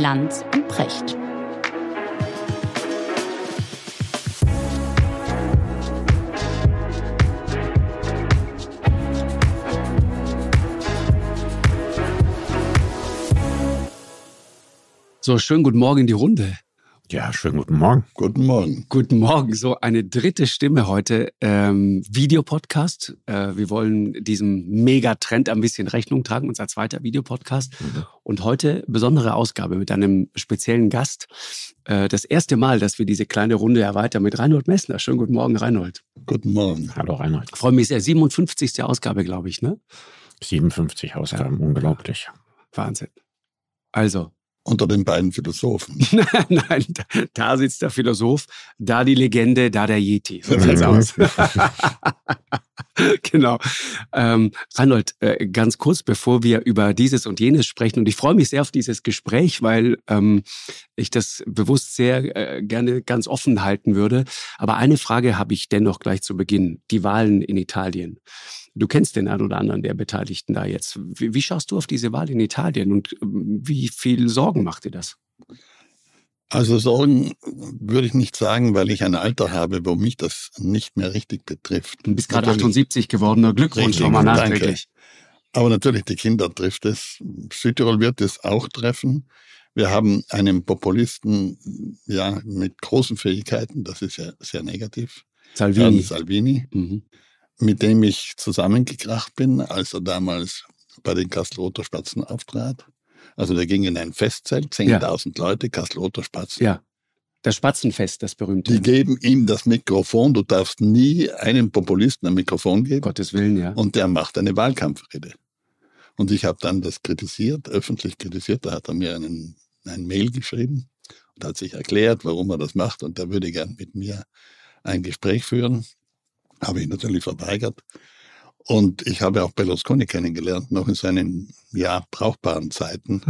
Lanz und Precht. So, schönen guten Morgen in die Runde. Ja, schönen guten Morgen. Guten Morgen. Guten Morgen. So eine dritte Stimme heute. Ähm, Videopodcast. Äh, wir wollen diesem Megatrend ein bisschen Rechnung tragen, unser zweiter Videopodcast. Mhm. Und heute besondere Ausgabe mit einem speziellen Gast. Äh, das erste Mal, dass wir diese kleine Runde erweitern mit Reinhold Messner. Schönen guten Morgen, Reinhold. Guten Morgen. Hallo, Reinhold. Ich freue mich sehr. 57. Ausgabe, glaube ich, ne? 57 Ausgaben, ja. unglaublich. Wahnsinn. Also, unter den beiden Philosophen. Nein, da, da, sitzt der Philosoph, da die Legende, da der Yeti. So sieht's aus. genau. Ähm, Reinhold, äh, ganz kurz, bevor wir über dieses und jenes sprechen, und ich freue mich sehr auf dieses Gespräch, weil ähm, ich das bewusst sehr äh, gerne ganz offen halten würde. Aber eine Frage habe ich dennoch gleich zu Beginn. Die Wahlen in Italien. Du kennst den einen oder anderen der Beteiligten da jetzt. Wie, wie schaust du auf diese Wahl in Italien und ähm, wie viel Sorgen macht dir das? Also Sorgen würde ich nicht sagen, weil ich ein Alter habe, wo mich das nicht mehr richtig betrifft. Du bist gerade 78 geworden, Glückwunsch nochmal nachträglich. Aber natürlich, die Kinder trifft es. Südtirol wird es auch treffen. Wir haben einen Populisten, ja, mit großen Fähigkeiten, das ist ja sehr negativ. Salvini. Salvini. Mhm mit dem ich zusammengekracht bin, als er damals bei den Kastelroter Spatzen auftrat. Also der ging in ein Festzelt, 10.000 ja. Leute, Kastelroter Spatzen. Ja. Das Spatzenfest, das berühmte. Die geben ihm das Mikrofon. Du darfst nie einem Populisten ein Mikrofon geben. Gottes Willen, ja. Und der macht eine Wahlkampfrede. Und ich habe dann das kritisiert, öffentlich kritisiert. Da hat er mir einen, ein Mail geschrieben und hat sich erklärt, warum er das macht. Und er würde gern mit mir ein Gespräch führen. Habe ich natürlich verweigert. Und ich habe auch Berlusconi kennengelernt, noch in seinen ja, brauchbaren Zeiten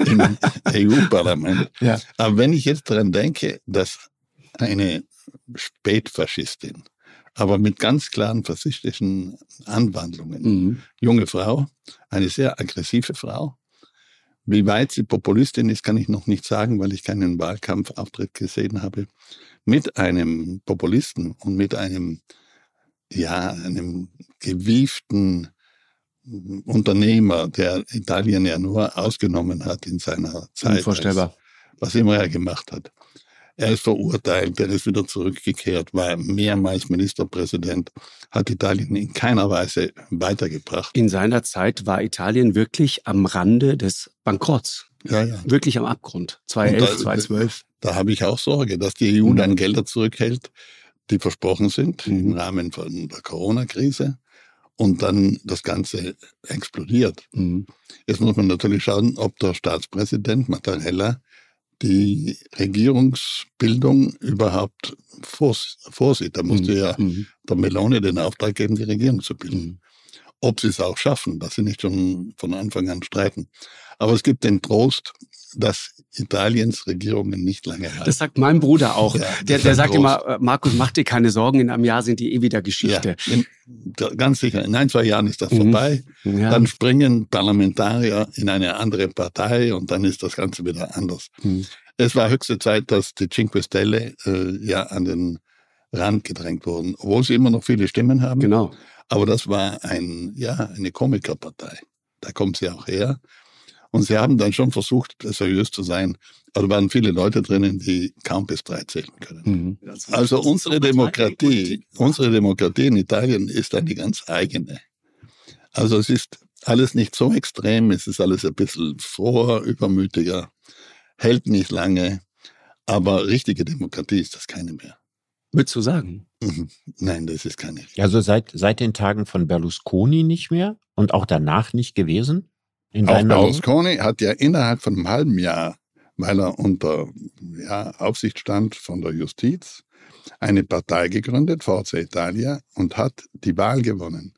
im EU-Parlament. Ja. Aber wenn ich jetzt daran denke, dass eine Spätfaschistin, aber mit ganz klaren faschistischen Anwandlungen, mhm. junge Frau, eine sehr aggressive Frau, wie weit sie Populistin ist, kann ich noch nicht sagen, weil ich keinen Wahlkampfauftritt gesehen habe. Mit einem Populisten und mit einem ja, einem gewieften Unternehmer, der Italien ja nur ausgenommen hat in seiner Zeit. Unvorstellbar. Als, was immer er gemacht hat. Er ist verurteilt, er ist wieder zurückgekehrt, war mehrmals Ministerpräsident, hat Italien in keiner Weise weitergebracht. In seiner Zeit war Italien wirklich am Rande des Bankrotts. Ja, ja. Wirklich am Abgrund. 2011, 2012. Da, da habe ich auch Sorge, dass die EU mhm. dann Gelder zurückhält, die versprochen sind mhm. im Rahmen von der Corona-Krise und dann das Ganze explodiert. Mhm. Jetzt muss man natürlich schauen, ob der Staatspräsident Mattarella die Regierungsbildung überhaupt vorsieht. Da musste mhm. ja mhm. der Melone den Auftrag geben, die Regierung zu bilden. Mhm. Ob sie es auch schaffen, dass sie nicht schon von Anfang an streiten. Aber es gibt den Trost, dass Italiens Regierungen nicht lange halten. Das sagt mein Bruder auch. Ja, der der sagt groß. immer, äh, Markus, mach dir keine Sorgen, in einem Jahr sind die eh wieder Geschichte. Ja, in, ganz sicher, in ein, zwei Jahren ist das mhm. vorbei. Ja. Dann springen Parlamentarier in eine andere Partei und dann ist das Ganze wieder anders. Mhm. Es war höchste Zeit, dass die Cinque Stelle äh, ja an den Rand gedrängt wurden, obwohl sie immer noch viele Stimmen haben. Genau. Aber das war ein, ja, eine Komikerpartei. Da kommt sie auch her. Und sie haben dann schon versucht, seriös zu sein. Aber da waren viele Leute drinnen, die kaum bis drei zählen können. Mhm. Also unsere Demokratie, unsere Demokratie in Italien ist eine ganz eigene. Also es ist alles nicht so extrem, es ist alles ein bisschen froher, übermütiger, hält nicht lange, aber richtige Demokratie ist das keine mehr. Würdest du sagen? Mhm. Nein, das ist keine. Also seit, seit den Tagen von Berlusconi nicht mehr und auch danach nicht gewesen? In Auch Berlusconi hat ja innerhalb von einem halben Jahr, weil er unter ja, Aufsicht stand von der Justiz, eine Partei gegründet, Forza Italia, und hat die Wahl gewonnen.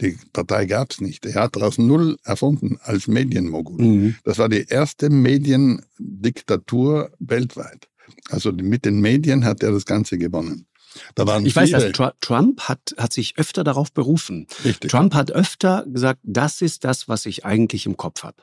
Die Partei gab es nicht. Er hat daraus null erfunden als Medienmogul. Mhm. Das war die erste Mediendiktatur weltweit. Also mit den Medien hat er das Ganze gewonnen. Da waren ich viele. weiß das, Trump hat, hat sich öfter darauf berufen. Richtig. Trump hat öfter gesagt, das ist das, was ich eigentlich im Kopf habe.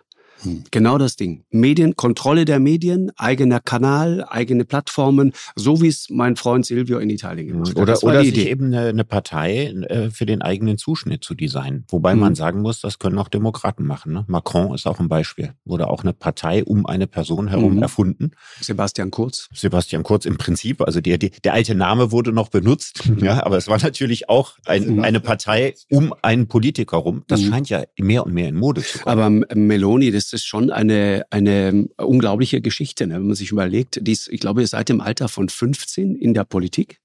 Genau das Ding. Medien, Kontrolle der Medien, eigener Kanal, eigene Plattformen, so wie es mein Freund Silvio in Italien gemacht hat. Oder, oder sich eben eine, eine Partei äh, für den eigenen Zuschnitt zu designen. Wobei mhm. man sagen muss, das können auch Demokraten machen. Ne? Macron ist auch ein Beispiel. Wurde auch eine Partei um eine Person herum mhm. erfunden. Sebastian Kurz. Sebastian Kurz im Prinzip. Also der, der, der alte Name wurde noch benutzt. Mhm. Ja, aber es war natürlich auch ein, eine Partei um einen Politiker rum. Das mhm. scheint ja mehr und mehr in Mode zu kommen. Aber Meloni, das ist schon eine, eine unglaubliche Geschichte, ne? wenn man sich überlegt. Die ist, ich glaube, seit dem Alter von 15 in der Politik,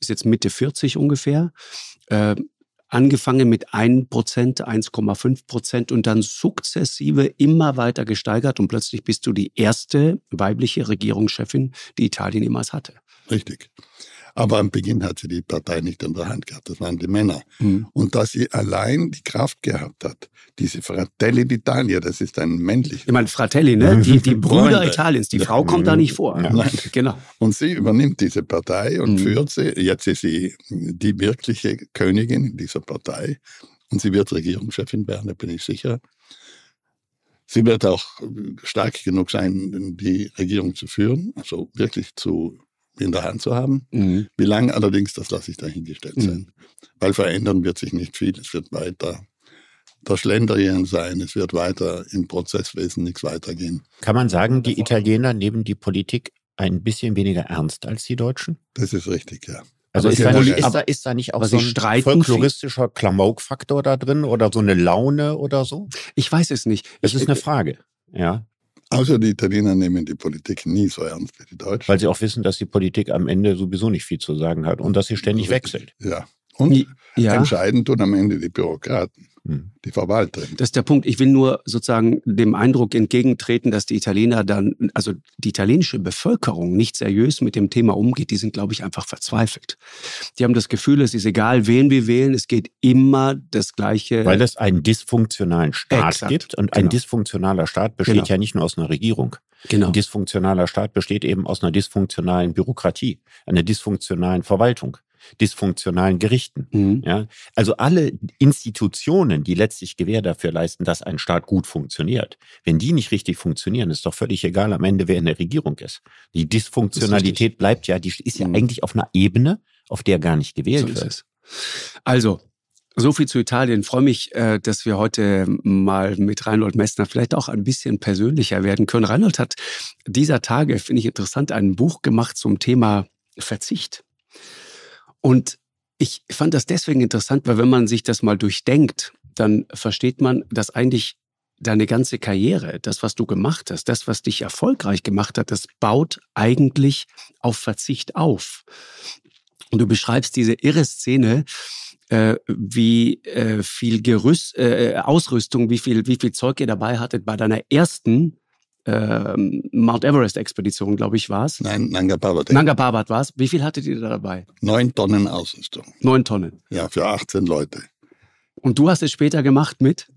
ist jetzt Mitte 40 ungefähr. Äh, angefangen mit 1%, 1,5 Prozent und dann sukzessive immer weiter gesteigert und plötzlich bist du die erste weibliche Regierungschefin, die Italien jemals hatte. Richtig. Aber am Beginn hat sie die Partei nicht in der Hand gehabt, das waren die Männer. Mhm. Und dass sie allein die Kraft gehabt hat, diese Fratelli d'Italia, das ist ein männlich. Ich meine, Fratelli, ne? Die, die Brüder Italiens, die Frau kommt da nicht vor. Nein. Genau. Und sie übernimmt diese Partei und mhm. führt sie. Jetzt ist sie die wirkliche Königin in dieser Partei. Und sie wird Regierungschefin werden, da bin ich sicher. Sie wird auch stark genug sein, die Regierung zu führen, also wirklich zu in der Hand zu haben. Mhm. Wie lange allerdings, das lasse ich dahingestellt mhm. sein. Weil verändern wird sich nicht viel. Es wird weiter der Schlendrian sein. Es wird weiter im Prozesswesen nichts weitergehen. Kann man sagen, die Italiener nehmen die Politik ein bisschen weniger ernst als die Deutschen? Das ist richtig, ja. Also ist, da, nicht, ist, da, ist da nicht auch so ein folkloristischer Klamauk-Faktor da drin oder so eine Laune oder so? Ich weiß es nicht. Das ich, ist eine Frage. Ja. Also die Italiener nehmen die Politik nie so ernst wie die Deutschen. Weil sie auch wissen, dass die Politik am Ende sowieso nicht viel zu sagen hat und dass sie ständig wechselt. Ja. Und ja. entscheiden tun am Ende die Bürokraten. Hm. die Verwaltung. Das ist der Punkt. Ich will nur sozusagen dem Eindruck entgegentreten, dass die Italiener dann, also die italienische Bevölkerung nicht seriös mit dem Thema umgeht. Die sind, glaube ich, einfach verzweifelt. Die haben das Gefühl, es ist egal, wen wir wählen, es geht immer das Gleiche. Weil es einen dysfunktionalen Staat Exakt. gibt und genau. ein dysfunktionaler Staat besteht genau. ja nicht nur aus einer Regierung. Genau. Ein dysfunktionaler Staat besteht eben aus einer dysfunktionalen Bürokratie, einer dysfunktionalen Verwaltung dysfunktionalen Gerichten. Mhm. Ja? Also alle Institutionen, die letztlich Gewähr dafür leisten, dass ein Staat gut funktioniert, wenn die nicht richtig funktionieren, ist doch völlig egal am Ende, wer in der Regierung ist. Die Dysfunktionalität bleibt ja, die ist ja mhm. eigentlich auf einer Ebene, auf der gar nicht gewählt so wird. Also, so viel zu Italien. Ich freue mich, äh, dass wir heute mal mit Reinhold Messner vielleicht auch ein bisschen persönlicher werden können. Reinhold hat dieser Tage, finde ich interessant, ein Buch gemacht zum Thema Verzicht. Und ich fand das deswegen interessant, weil wenn man sich das mal durchdenkt, dann versteht man, dass eigentlich deine ganze Karriere, das, was du gemacht hast, das, was dich erfolgreich gemacht hat, das baut eigentlich auf Verzicht auf. Und du beschreibst diese irre Szene, äh, wie äh, viel Gerüst, äh, Ausrüstung, wie viel, wie viel Zeug ihr dabei hattet bei deiner ersten ähm, Mount Everest-Expedition, glaube ich, war es. Nein, Nanga Parbat. Nanga Parbat war es. Wie viel hattet ihr da dabei? Neun Tonnen Ausrüstung. Neun Tonnen? Ja, für 18 Leute. Und du hast es später gemacht mit?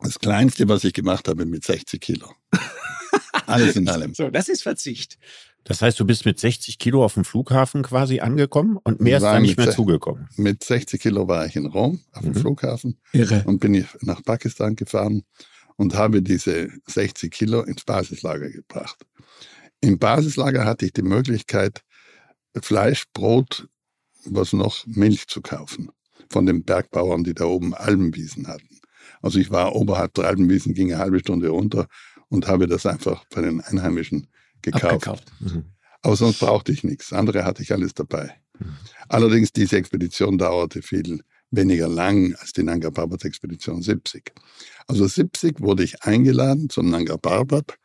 Das kleinste, was ich gemacht habe, mit 60 Kilo. Alles in allem. So, das ist Verzicht. Das heißt, du bist mit 60 Kilo auf dem Flughafen quasi angekommen und mehr ist da nicht mehr zugekommen. Mit 60 Kilo war ich in Rom auf dem mhm. Flughafen Irre. und bin ich nach Pakistan gefahren und habe diese 60 Kilo ins Basislager gebracht. Im Basislager hatte ich die Möglichkeit, Fleisch, Brot, was noch Milch zu kaufen von den Bergbauern, die da oben Albenwiesen hatten. Also ich war oberhalb der Albenwiesen, ging eine halbe Stunde runter und habe das einfach bei den Einheimischen gekauft. Mhm. Aber sonst brauchte ich nichts. Andere hatte ich alles dabei. Mhm. Allerdings, diese Expedition dauerte viel weniger lang als die Nanga Parbat-Expedition 70. Also 70 wurde ich eingeladen zum Nanga Parbat.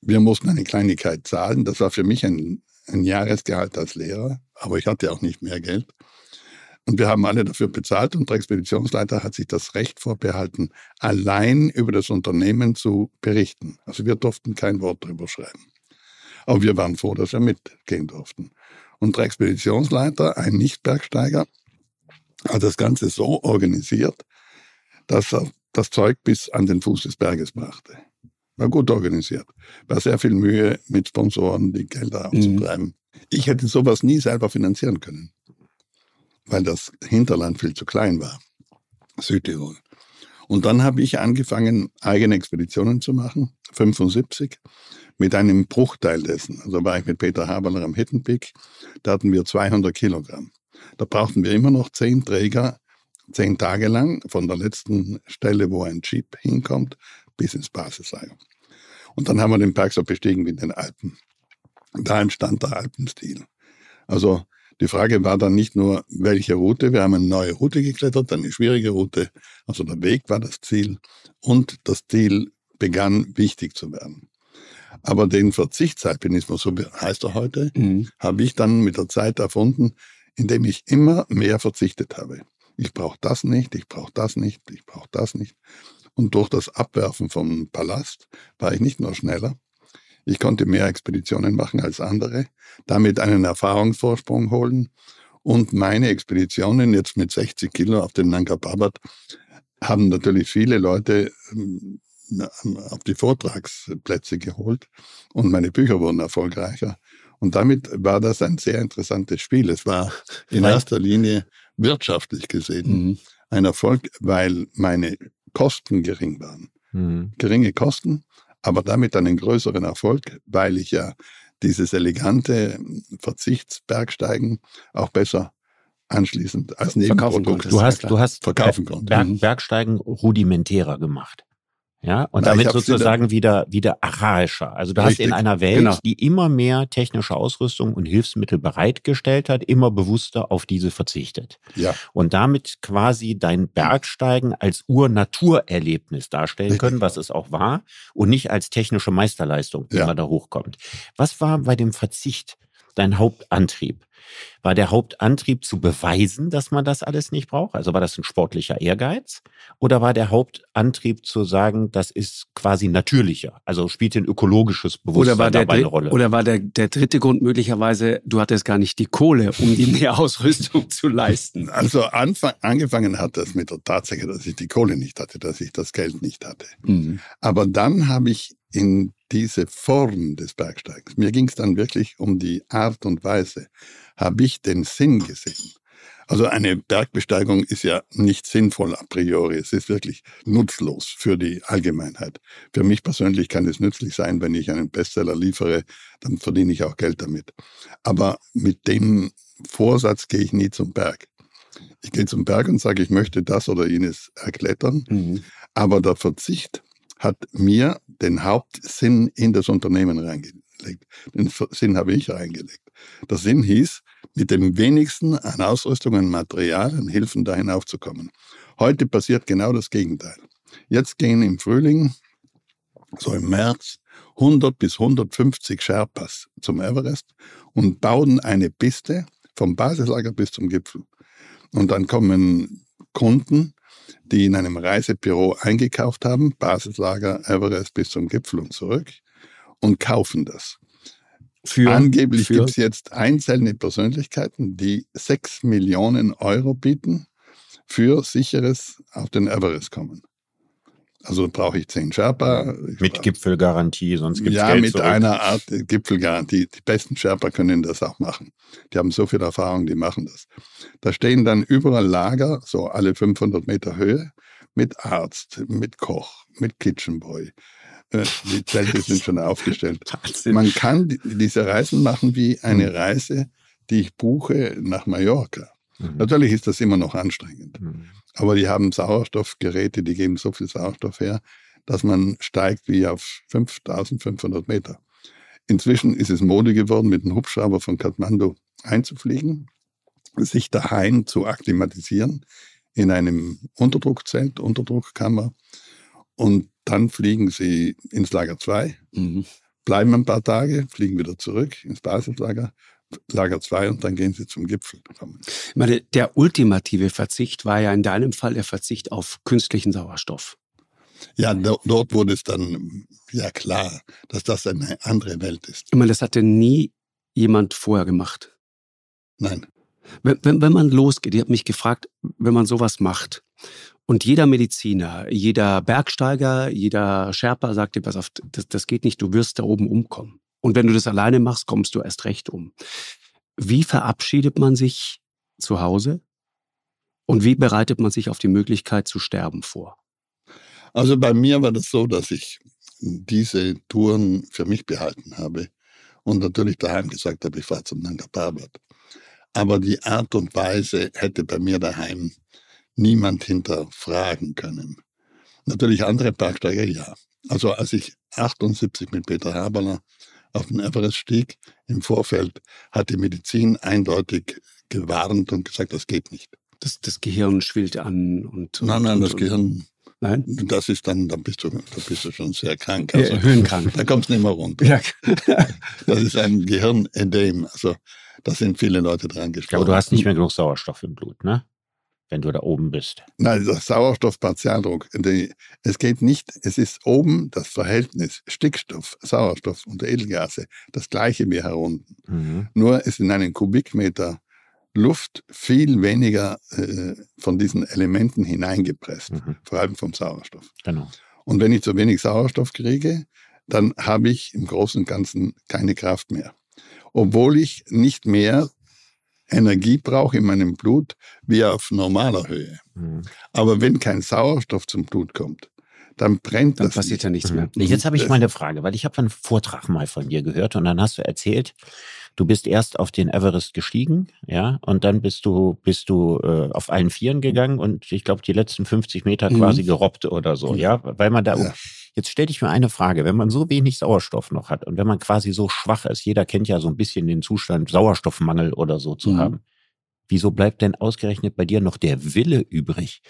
Wir mussten eine Kleinigkeit zahlen. Das war für mich ein, ein Jahresgehalt als Lehrer, aber ich hatte auch nicht mehr Geld. Und wir haben alle dafür bezahlt und der Expeditionsleiter hat sich das Recht vorbehalten, allein über das Unternehmen zu berichten. Also wir durften kein Wort darüber schreiben. Aber wir waren froh, dass wir mitgehen durften. Und der Expeditionsleiter, ein Nichtbergsteiger, hat das Ganze so organisiert, dass er das Zeug bis an den Fuß des Berges brachte. War gut organisiert. War sehr viel Mühe mit Sponsoren, die Gelder aufzutreiben. Mhm. Ich hätte sowas nie selber finanzieren können, weil das Hinterland viel zu klein war. Südtirol. Und dann habe ich angefangen, eigene Expeditionen zu machen, 75, mit einem Bruchteil dessen. Also war ich mit Peter Haberler am Hittenpeak, da hatten wir 200 Kilogramm. Da brauchten wir immer noch zehn Träger, zehn Tage lang, von der letzten Stelle, wo ein Jeep hinkommt, bis ins Basislager. Und dann haben wir den Berg so bestiegen wie in den Alpen. Da entstand der Alpenstil. Also die Frage war dann nicht nur, welche Route. Wir haben eine neue Route geklettert, eine schwierige Route. Also der Weg war das Ziel und das Ziel begann wichtig zu werden. Aber den Verzichtsalpinismus, so heißt er heute, mhm. habe ich dann mit der Zeit erfunden, indem ich immer mehr verzichtet habe. Ich brauche das nicht, ich brauche das nicht, ich brauche das nicht. Und durch das Abwerfen vom Palast war ich nicht nur schneller, ich konnte mehr Expeditionen machen als andere, damit einen Erfahrungsvorsprung holen. Und meine Expeditionen jetzt mit 60 Kilo auf den Nanga Parbat haben natürlich viele Leute ähm, auf die Vortragsplätze geholt und meine Bücher wurden erfolgreicher. Und damit war das ein sehr interessantes Spiel. Es war in erster Linie wirtschaftlich gesehen mhm. ein Erfolg, weil meine Kosten gering waren. Mhm. Geringe Kosten, aber damit einen größeren Erfolg, weil ich ja dieses elegante Verzichtsbergsteigen auch besser anschließend als Nebenprodukt du hast, du hast verkaufen konnte. Berg. Bergsteigen rudimentärer gemacht. Ja, und Na, damit sozusagen wieder, wieder archaischer. Also du Richtig, hast in einer Welt, genau. die immer mehr technische Ausrüstung und Hilfsmittel bereitgestellt hat, immer bewusster auf diese verzichtet. Ja. Und damit quasi dein Bergsteigen als Ur-Naturerlebnis darstellen Richtig. können, was es auch war, und nicht als technische Meisterleistung, die ja. man da hochkommt. Was war bei dem Verzicht dein Hauptantrieb? War der Hauptantrieb zu beweisen, dass man das alles nicht braucht? Also war das ein sportlicher Ehrgeiz? Oder war der Hauptantrieb zu sagen, das ist quasi natürlicher? Also spielt ein ökologisches Bewusstsein oder war der, dabei eine Rolle? Oder war der, der dritte Grund möglicherweise, du hattest gar nicht die Kohle, um die Mehrausrüstung zu leisten? Also anfang, angefangen hat das mit der Tatsache, dass ich die Kohle nicht hatte, dass ich das Geld nicht hatte. Mhm. Aber dann habe ich in diese Form des Bergsteigens, mir ging es dann wirklich um die Art und Weise, habe ich den Sinn gesehen. Also eine Bergbesteigung ist ja nicht sinnvoll a priori. Es ist wirklich nutzlos für die Allgemeinheit. Für mich persönlich kann es nützlich sein, wenn ich einen Bestseller liefere, dann verdiene ich auch Geld damit. Aber mit dem Vorsatz gehe ich nie zum Berg. Ich gehe zum Berg und sage, ich möchte das oder jenes erklettern. Mhm. Aber der Verzicht hat mir den Hauptsinn in das Unternehmen reingelegt. Den Sinn habe ich reingelegt. Der Sinn hieß, mit dem wenigsten an Ausrüstung und Material an Hilfen da hinaufzukommen. Heute passiert genau das Gegenteil. Jetzt gehen im Frühling, so im März, 100 bis 150 Sherpas zum Everest und bauen eine Piste vom Basislager bis zum Gipfel. Und dann kommen Kunden, die in einem Reisebüro eingekauft haben, Basislager Everest bis zum Gipfel und zurück, und kaufen das. Für, Angeblich gibt es jetzt einzelne Persönlichkeiten, die sechs Millionen Euro bieten für sicheres auf den Everest kommen. Also brauche ich zehn Sherpa. mit Gipfelgarantie, sonst gibt es Ja, Geld mit zurück. einer Art Gipfelgarantie. Die besten Sherpa können das auch machen. Die haben so viel Erfahrung, die machen das. Da stehen dann überall Lager, so alle 500 Meter Höhe, mit Arzt, mit Koch, mit Kitchenboy, äh, die Zelte sind schon aufgestellt. Man kann diese Reisen machen wie eine hm. Reise, die ich buche nach Mallorca. Mhm. Natürlich ist das immer noch anstrengend. Mhm. Aber die haben Sauerstoffgeräte, die geben so viel Sauerstoff her, dass man steigt wie auf 5500 Meter. Inzwischen ist es Mode geworden, mit einem Hubschrauber von Kathmandu einzufliegen, sich daheim zu akklimatisieren in einem Unterdruckzelt, Unterdruckkammer und dann fliegen sie ins Lager 2, mhm. bleiben ein paar Tage, fliegen wieder zurück ins Basislager, Lager 2 und dann gehen sie zum Gipfel. Ich meine, der ultimative Verzicht war ja in deinem Fall der Verzicht auf künstlichen Sauerstoff. Ja, dort wurde es dann ja klar, dass das eine andere Welt ist. Ich meine, das hatte nie jemand vorher gemacht. Nein. Wenn, wenn, wenn man losgeht, ich habe mich gefragt, wenn man sowas macht und jeder Mediziner, jeder Bergsteiger, jeder Sherpa sagt dir, pass auf, das, das geht nicht, du wirst da oben umkommen. Und wenn du das alleine machst, kommst du erst recht um. Wie verabschiedet man sich zu Hause? Und wie bereitet man sich auf die Möglichkeit zu sterben vor? Also bei mir war das so, dass ich diese Touren für mich behalten habe und natürlich daheim gesagt habe, ich fahre zum Nanga Parbat. Aber die Art und Weise hätte bei mir daheim niemand hinterfragen können. Natürlich andere Bergsteiger, ja. Also als ich 78 mit Peter Haberler auf den Everest stieg, im Vorfeld hat die Medizin eindeutig gewarnt und gesagt, das geht nicht. Das, das Gehirn schwillt an und. Nein, nein, und, das Gehirn. Nein? Das ist dann, da bist du, da bist du schon sehr krank. Also, ja, höhenkrank. Da kommst du nicht mehr runter. Ja. das ist ein Gehirnedem. Also, da sind viele Leute dran gestorben. Ja, aber du hast nicht mehr genug Sauerstoff im Blut, ne? Wenn du da oben bist? Nein, das Sauerstoffpartialdruck. Es geht nicht, es ist oben das Verhältnis Stickstoff, Sauerstoff und Edelgase das gleiche wie herunten. Mhm. Nur ist in einem Kubikmeter Luft viel weniger äh, von diesen Elementen hineingepresst, mhm. vor allem vom Sauerstoff. Genau. Und wenn ich zu wenig Sauerstoff kriege, dann habe ich im Großen und Ganzen keine Kraft mehr. Obwohl ich nicht mehr Energie brauche in meinem Blut wie auf normaler Höhe. Mhm. Aber wenn kein Sauerstoff zum Blut kommt, dann brennt dann das. Dann passiert nicht. ja nichts mehr. Mhm. Jetzt habe ich mal eine Frage, weil ich habe einen Vortrag mal von dir gehört und dann hast du erzählt, du bist erst auf den Everest gestiegen, ja, und dann bist du bist du äh, auf allen Vieren gegangen und ich glaube die letzten 50 Meter quasi mhm. gerobbt oder so, ja, weil man da ja. Jetzt stelle ich mir eine Frage, wenn man so wenig Sauerstoff noch hat und wenn man quasi so schwach ist, jeder kennt ja so ein bisschen den Zustand Sauerstoffmangel oder so zu mhm. haben. Wieso bleibt denn ausgerechnet bei dir noch der Wille übrig?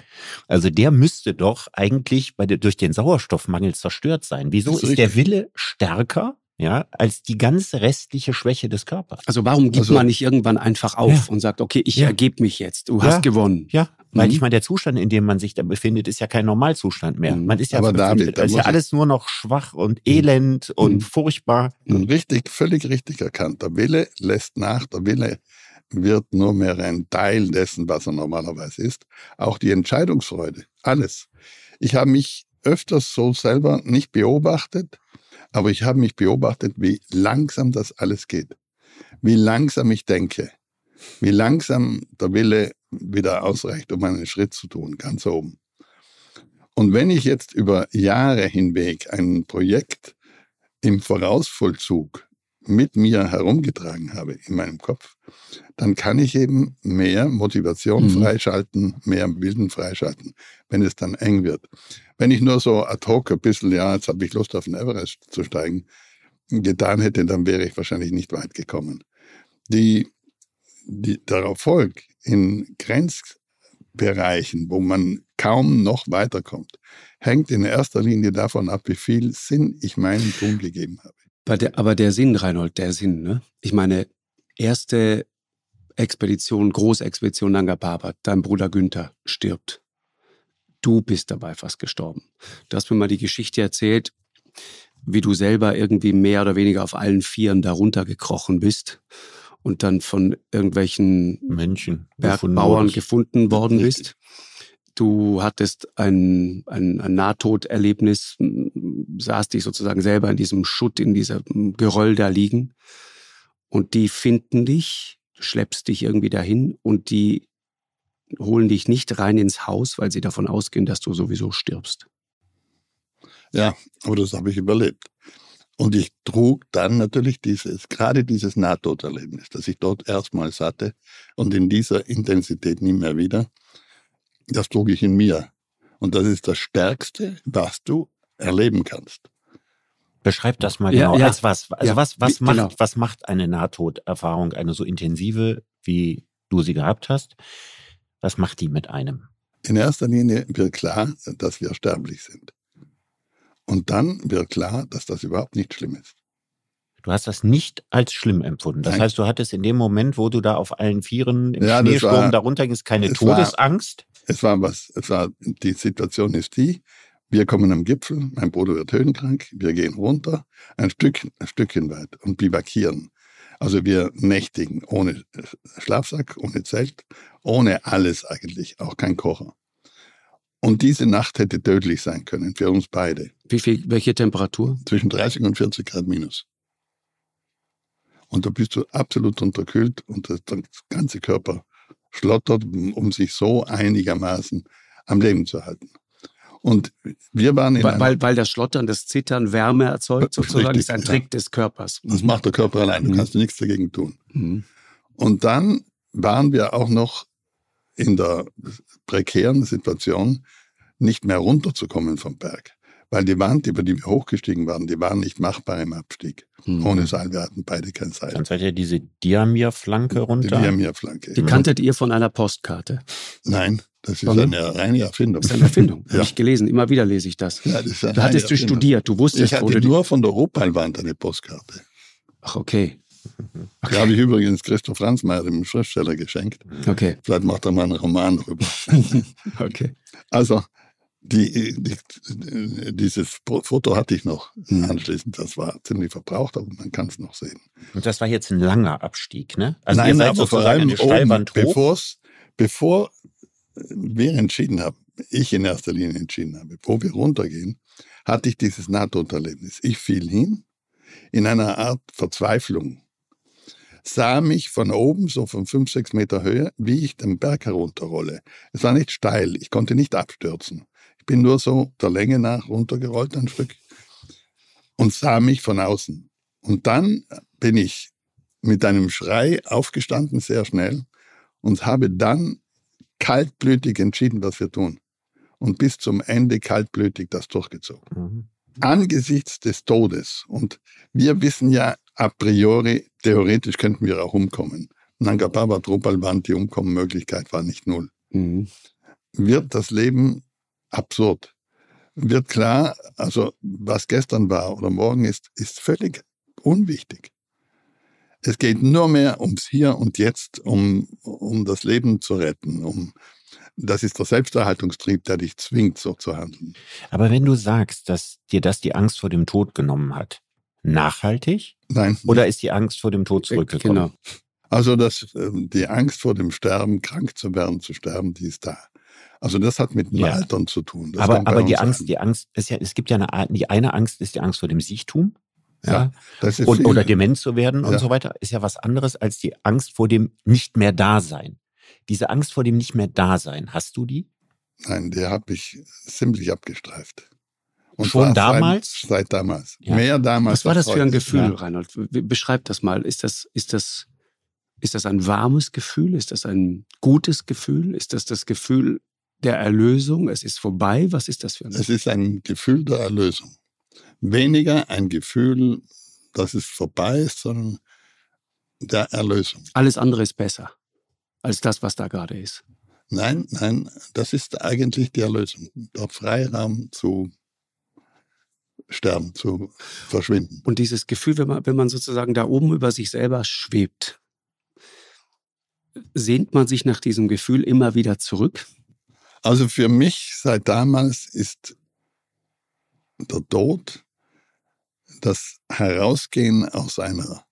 Also der müsste doch eigentlich bei durch den Sauerstoffmangel zerstört sein. Wieso ist, ist der Wille stärker ja, als die ganze restliche Schwäche des Körpers. Also warum gibt also, man nicht irgendwann einfach auf ja. und sagt, okay, ich ja. ergebe mich jetzt, du ja. hast gewonnen. Ja, weil mhm. ich meine, der Zustand, in dem man sich da befindet, ist ja kein Normalzustand mehr. Mhm. Man ist ja, Aber David, ist ja alles nur noch schwach und mhm. elend mhm. und furchtbar. Richtig, völlig richtig erkannt. Der Wille lässt nach, der Wille wird nur mehr ein Teil dessen, was er normalerweise ist. Auch die Entscheidungsfreude, alles. Ich habe mich öfters so selber nicht beobachtet, aber ich habe mich beobachtet, wie langsam das alles geht, wie langsam ich denke, wie langsam der Wille wieder ausreicht, um einen Schritt zu tun, ganz oben. Und wenn ich jetzt über Jahre hinweg ein Projekt im Vorausvollzug mit mir herumgetragen habe in meinem Kopf, dann kann ich eben mehr Motivation mhm. freischalten, mehr Wilden freischalten, wenn es dann eng wird. Wenn ich nur so ad hoc ein bisschen, ja, jetzt habe ich Lust auf den Everest zu steigen, getan hätte, dann wäre ich wahrscheinlich nicht weit gekommen. Die, die, der Erfolg in Grenzbereichen, wo man kaum noch weiterkommt, hängt in erster Linie davon ab, wie viel Sinn ich meinem Tun gegeben habe. Aber der, aber der Sinn, Reinhold, der Sinn, ne? Ich meine, erste Expedition, Großexpedition Nanga Parbat, dein Bruder Günther stirbt. Du bist dabei fast gestorben. Du hast mir mal die Geschichte erzählt, wie du selber irgendwie mehr oder weniger auf allen Vieren darunter gekrochen bist und dann von irgendwelchen Menschen, Bergbauern gefunden worden bist. Du hattest ein, ein, ein Nahtoderlebnis, sahst dich sozusagen selber in diesem Schutt, in diesem Geröll da liegen. Und die finden dich, schleppst dich irgendwie dahin und die holen dich nicht rein ins Haus, weil sie davon ausgehen, dass du sowieso stirbst. Ja, aber das habe ich überlebt. Und ich trug dann natürlich dieses, gerade dieses Nahtoderlebnis, das ich dort erstmals hatte und in dieser Intensität nie mehr wieder, das trug ich in mir. Und das ist das Stärkste, was du erleben kannst. Beschreib das mal genau. Ja, ja. Als was? Also ja, was, was, wie, macht, genau. was macht eine Nahtoderfahrung, eine so intensive, wie du sie gehabt hast? Was macht die mit einem? In erster Linie wird klar, dass wir sterblich sind. Und dann wird klar, dass das überhaupt nicht schlimm ist. Du hast das nicht als schlimm empfunden. Das Nein. heißt, du hattest in dem Moment, wo du da auf allen Vieren im ja, Schneesturm darunter gingst, keine Todesangst? Es war was, es war, die Situation ist die, wir kommen am Gipfel, mein Bruder wird höhenkrank, wir gehen runter, ein Stück, ein Stückchen weit und bivakieren. Also wir nächtigen ohne Schlafsack, ohne Zelt, ohne alles eigentlich, auch kein Kocher. Und diese Nacht hätte tödlich sein können für uns beide. Wie viel, welche Temperatur? Zwischen 30 und 40 Grad minus. Und da bist du absolut unterkühlt und das, der ganze Körper schlottert, um sich so einigermaßen am Leben zu halten. Und wir waren in weil, weil, weil das Schlottern, das Zittern Wärme erzeugt, sozusagen, richtig, ist ein Trick ja. des Körpers. Das macht der Körper allein, du mhm. kannst nichts dagegen tun. Mhm. Und dann waren wir auch noch in der prekären Situation, nicht mehr runterzukommen vom Berg. Weil die Wand, über die wir hochgestiegen waren, die war nicht machbar im Abstieg. Mhm. Ohne Seil, wir hatten beide kein Seil. Dann seid ihr diese Diamir-Flanke runter? Die Diamir-Flanke. Die kanntet ihr von einer Postkarte? Nein, das ist eine reine Erfindung. Das ist eine Erfindung. ja. Habe ich gelesen. Immer wieder lese ich das. Ja, das da hattest du studiert. Du wusstest, ich hatte nur von der Opalwand eine Postkarte. Ach, okay. okay. Die habe ich übrigens Christoph Franzmeier, dem Schriftsteller, geschenkt. Okay. Vielleicht macht er mal einen Roman drüber. okay. Also, die, die, dieses Foto hatte ich noch mhm. anschließend. Das war ziemlich verbraucht, aber man kann es noch sehen. Und das war jetzt ein langer Abstieg, ne? Also Nein, aber vor allem oben, bevor wir entschieden haben, ich in erster Linie entschieden habe, wo wir runtergehen, hatte ich dieses Nahtoderlebnis. Ich fiel hin in einer Art Verzweiflung, sah mich von oben, so von fünf, sechs Meter Höhe, wie ich den Berg herunterrolle. Es war nicht steil, ich konnte nicht abstürzen bin nur so der Länge nach runtergerollt ein Stück und sah mich von außen. Und dann bin ich mit einem Schrei aufgestanden, sehr schnell, und habe dann kaltblütig entschieden, was wir tun. Und bis zum Ende kaltblütig das durchgezogen. Mhm. Angesichts des Todes. Und wir wissen ja a priori, theoretisch könnten wir auch umkommen. Nanga Baba Drupal die Umkommenmöglichkeit war nicht null. Mhm. Wird das Leben absurd. Wird klar, also was gestern war oder morgen ist, ist völlig unwichtig. Es geht nur mehr ums Hier und Jetzt, um, um das Leben zu retten, um das ist der Selbsterhaltungstrieb, der dich zwingt, so zu handeln. Aber wenn du sagst, dass dir das die Angst vor dem Tod genommen hat, nachhaltig? Nein. Oder ist die Angst vor dem Tod zurückgekommen? Genau. Also das, ähm, die Angst vor dem Sterben, krank zu werden, zu sterben, die ist da. Also das hat mit dem ja. Altern zu tun. Das aber aber die Angst, an. die Angst ist ja, es gibt ja eine, die eine Angst ist die Angst vor dem Siechtum. Ja, ja. Das ist und, oder dement zu werden und so weiter, ist ja was anderes als die Angst vor dem nicht mehr Dasein. Diese Angst vor dem nicht mehr Dasein, hast du die? Nein, die habe ich ziemlich abgestreift. Und Schon damals? Seit, seit damals. Mehr damals. Was war das für ein Gefühl, ja. Reinhold? Beschreib das mal. Ist das, ist das, ist das ein warmes Gefühl? Ist das ein gutes Gefühl? Ist das das Gefühl, der Erlösung, es ist vorbei. Was ist das für ein Es ist ein Gefühl der Erlösung. Weniger ein Gefühl, dass es vorbei ist, sondern der Erlösung. Alles andere ist besser als das, was da gerade ist. Nein, nein, das ist eigentlich die Erlösung. Der Freiraum zu sterben, zu verschwinden. Und dieses Gefühl, wenn man, wenn man sozusagen da oben über sich selber schwebt, sehnt man sich nach diesem Gefühl immer wieder zurück? Also für mich seit damals ist der Tod das Herausgehen aus einer,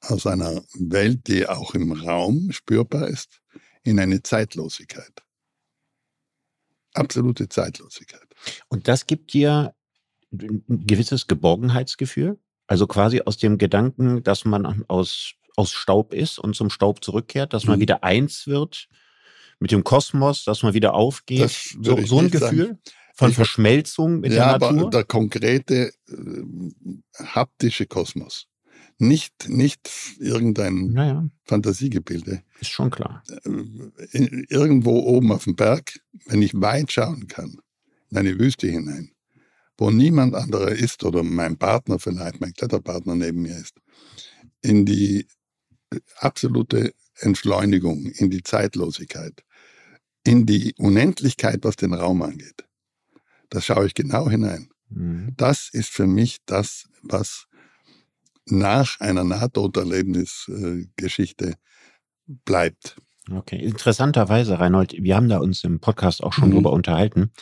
aus einer Welt, die auch im Raum spürbar ist, in eine Zeitlosigkeit. Absolute Zeitlosigkeit. Und das gibt dir ein gewisses Geborgenheitsgefühl? Also quasi aus dem Gedanken, dass man aus, aus Staub ist und zum Staub zurückkehrt, dass man mhm. wieder eins wird mit dem Kosmos, dass man wieder aufgeht. So, so, ein Gefühl sagen. von ich, Verschmelzung mit ja, der Natur. Aber der konkrete äh, haptische Kosmos. Nicht, nicht irgendein naja. Fantasiegebilde. Ist schon klar. Äh, irgendwo oben auf dem Berg, wenn ich weit schauen kann, in eine Wüste hinein, wo niemand anderer ist oder mein Partner vielleicht, mein Kletterpartner neben mir ist, in die absolute Entschleunigung, in die Zeitlosigkeit in die Unendlichkeit, was den Raum angeht. Da schaue ich genau hinein. Mhm. Das ist für mich das, was nach einer Nahtoderlebnisgeschichte bleibt. Okay, interessanterweise, Reinhold, wir haben da uns im Podcast auch schon mhm. drüber unterhalten.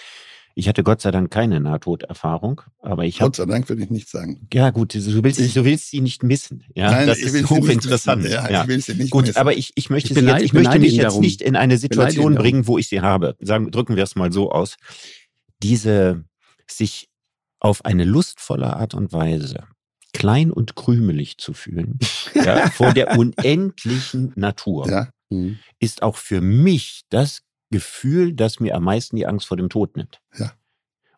Ich hatte Gott sei Dank keine Nahtoderfahrung, aber ich habe. Gott sei Dank würde ich nicht sagen. Ja, gut, du willst, ich, du willst sie nicht missen. Ja, Nein, das ist hochinteressant. Ja, ja, ich will sie nicht gut, missen. aber ich, ich möchte, ich, jetzt, ich möchte mich jetzt darum. nicht in eine Situation bringen, wo ich sie habe. Sagen, drücken wir es mal so aus. Diese sich auf eine lustvolle Art und Weise klein und krümelig zu fühlen, ja, vor der unendlichen Natur, ja. Mhm. ist auch für mich das Gefühl, das mir am meisten die Angst vor dem Tod nimmt. Ja.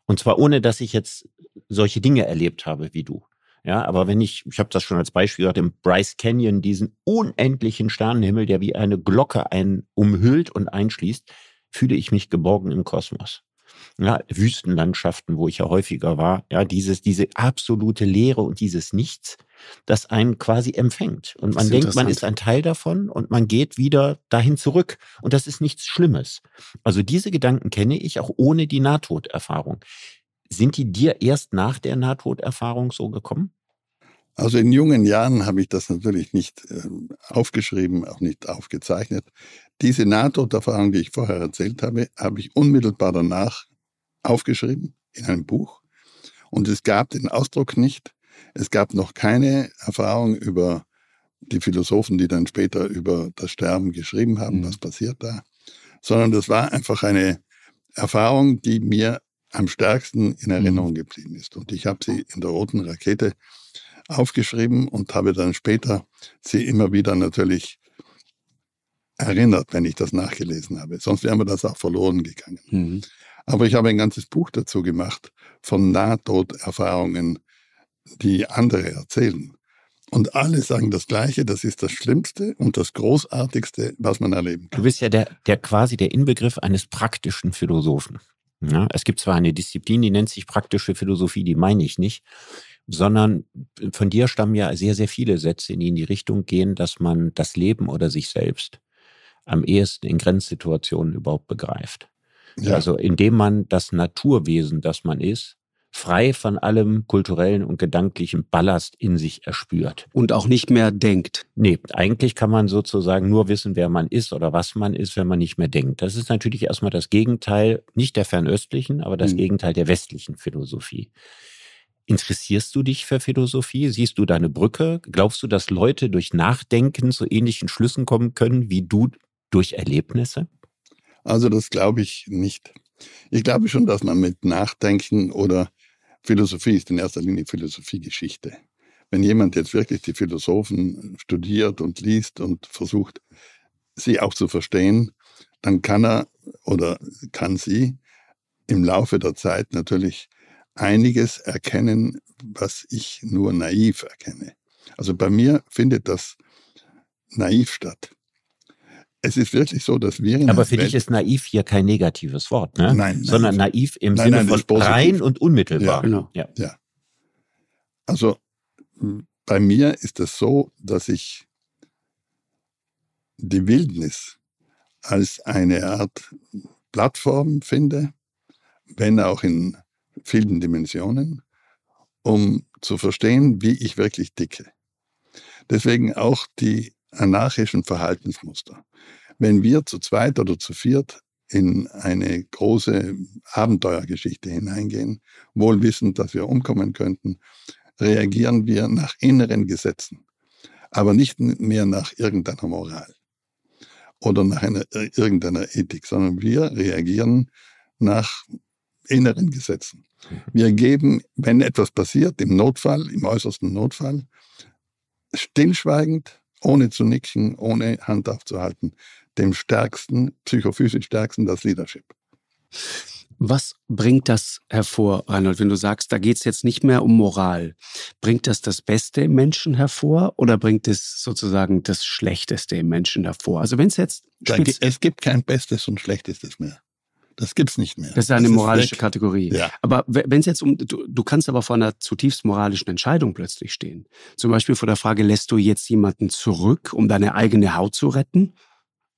Und zwar ohne, dass ich jetzt solche Dinge erlebt habe wie du. Ja, aber wenn ich, ich habe das schon als Beispiel gesagt, im Bryce Canyon, diesen unendlichen Sternenhimmel, der wie eine Glocke einen umhüllt und einschließt, fühle ich mich geborgen im Kosmos. Ja, Wüstenlandschaften, wo ich ja häufiger war, ja, dieses, diese absolute Leere und dieses Nichts, das einen quasi empfängt. Und man denkt, man ist ein Teil davon und man geht wieder dahin zurück. Und das ist nichts Schlimmes. Also diese Gedanken kenne ich auch ohne die Nahtoderfahrung. Sind die dir erst nach der Nahtoderfahrung so gekommen? Also in jungen Jahren habe ich das natürlich nicht äh, aufgeschrieben, auch nicht aufgezeichnet. Diese Nahtoderfahrung, die ich vorher erzählt habe, habe ich unmittelbar danach aufgeschrieben in einem Buch. Und es gab den Ausdruck nicht. Es gab noch keine Erfahrung über die Philosophen, die dann später über das Sterben geschrieben haben, mhm. was passiert da, sondern das war einfach eine Erfahrung, die mir am stärksten in Erinnerung mhm. geblieben ist. Und ich habe sie in der roten Rakete aufgeschrieben und habe dann später sie immer wieder natürlich erinnert, wenn ich das nachgelesen habe. Sonst wäre mir das auch verloren gegangen. Mhm. Aber ich habe ein ganzes Buch dazu gemacht von Nahtoderfahrungen, die andere erzählen. Und alle sagen das Gleiche, das ist das Schlimmste und das Großartigste, was man erleben kann. Du bist ja der, der quasi der Inbegriff eines praktischen Philosophen. Ja, es gibt zwar eine Disziplin, die nennt sich praktische Philosophie, die meine ich nicht, sondern von dir stammen ja sehr, sehr viele Sätze, die in die Richtung gehen, dass man das Leben oder sich selbst am ehesten in Grenzsituationen überhaupt begreift. Ja. Also indem man das Naturwesen, das man ist, frei von allem kulturellen und gedanklichen Ballast in sich erspürt. Und auch nicht mehr denkt. Nee, eigentlich kann man sozusagen nur wissen, wer man ist oder was man ist, wenn man nicht mehr denkt. Das ist natürlich erstmal das Gegenteil, nicht der fernöstlichen, aber das mhm. Gegenteil der westlichen Philosophie. Interessierst du dich für Philosophie? Siehst du deine Brücke? Glaubst du, dass Leute durch Nachdenken zu ähnlichen Schlüssen kommen können wie du durch Erlebnisse? Also das glaube ich nicht. Ich glaube schon, dass man mit Nachdenken oder Philosophie ist in erster Linie Philosophiegeschichte. Wenn jemand jetzt wirklich die Philosophen studiert und liest und versucht, sie auch zu verstehen, dann kann er oder kann sie im Laufe der Zeit natürlich einiges erkennen, was ich nur naiv erkenne. Also bei mir findet das naiv statt es ist wirklich so, dass wir in Aber für Welt dich ist naiv hier kein negatives Wort, ne? Nein. Sondern naiv, im nein, Sinne nein, von rein und unmittelbar. Ja, genau. Ja. ja. Also bei mir ist es so, dass ich die Wildnis als eine Art Plattform finde, wenn auch in vielen Dimensionen, um zu verstehen, wie ich wirklich dicke. Deswegen auch die anarchischen Verhaltensmuster. Wenn wir zu zweit oder zu viert in eine große Abenteuergeschichte hineingehen, wohl wissend, dass wir umkommen könnten, reagieren wir nach inneren Gesetzen, aber nicht mehr nach irgendeiner Moral oder nach einer, irgendeiner Ethik, sondern wir reagieren nach inneren Gesetzen. Wir geben, wenn etwas passiert, im Notfall, im äußersten Notfall, stillschweigend ohne zu nicken, ohne Hand aufzuhalten, dem stärksten, psychophysisch stärksten, das Leadership. Was bringt das hervor, Reinhold, wenn du sagst, da geht es jetzt nicht mehr um Moral? Bringt das das Beste im Menschen hervor oder bringt es sozusagen das Schlechteste im Menschen hervor? Also wenn es jetzt... Es gibt kein Bestes und Schlechtestes mehr. Das gibt's nicht mehr. Das ist eine das moralische ist Kategorie. Ja. Aber wenn es jetzt um, du, du kannst aber vor einer zutiefst moralischen Entscheidung plötzlich stehen. Zum Beispiel vor der Frage, lässt du jetzt jemanden zurück, um deine eigene Haut zu retten?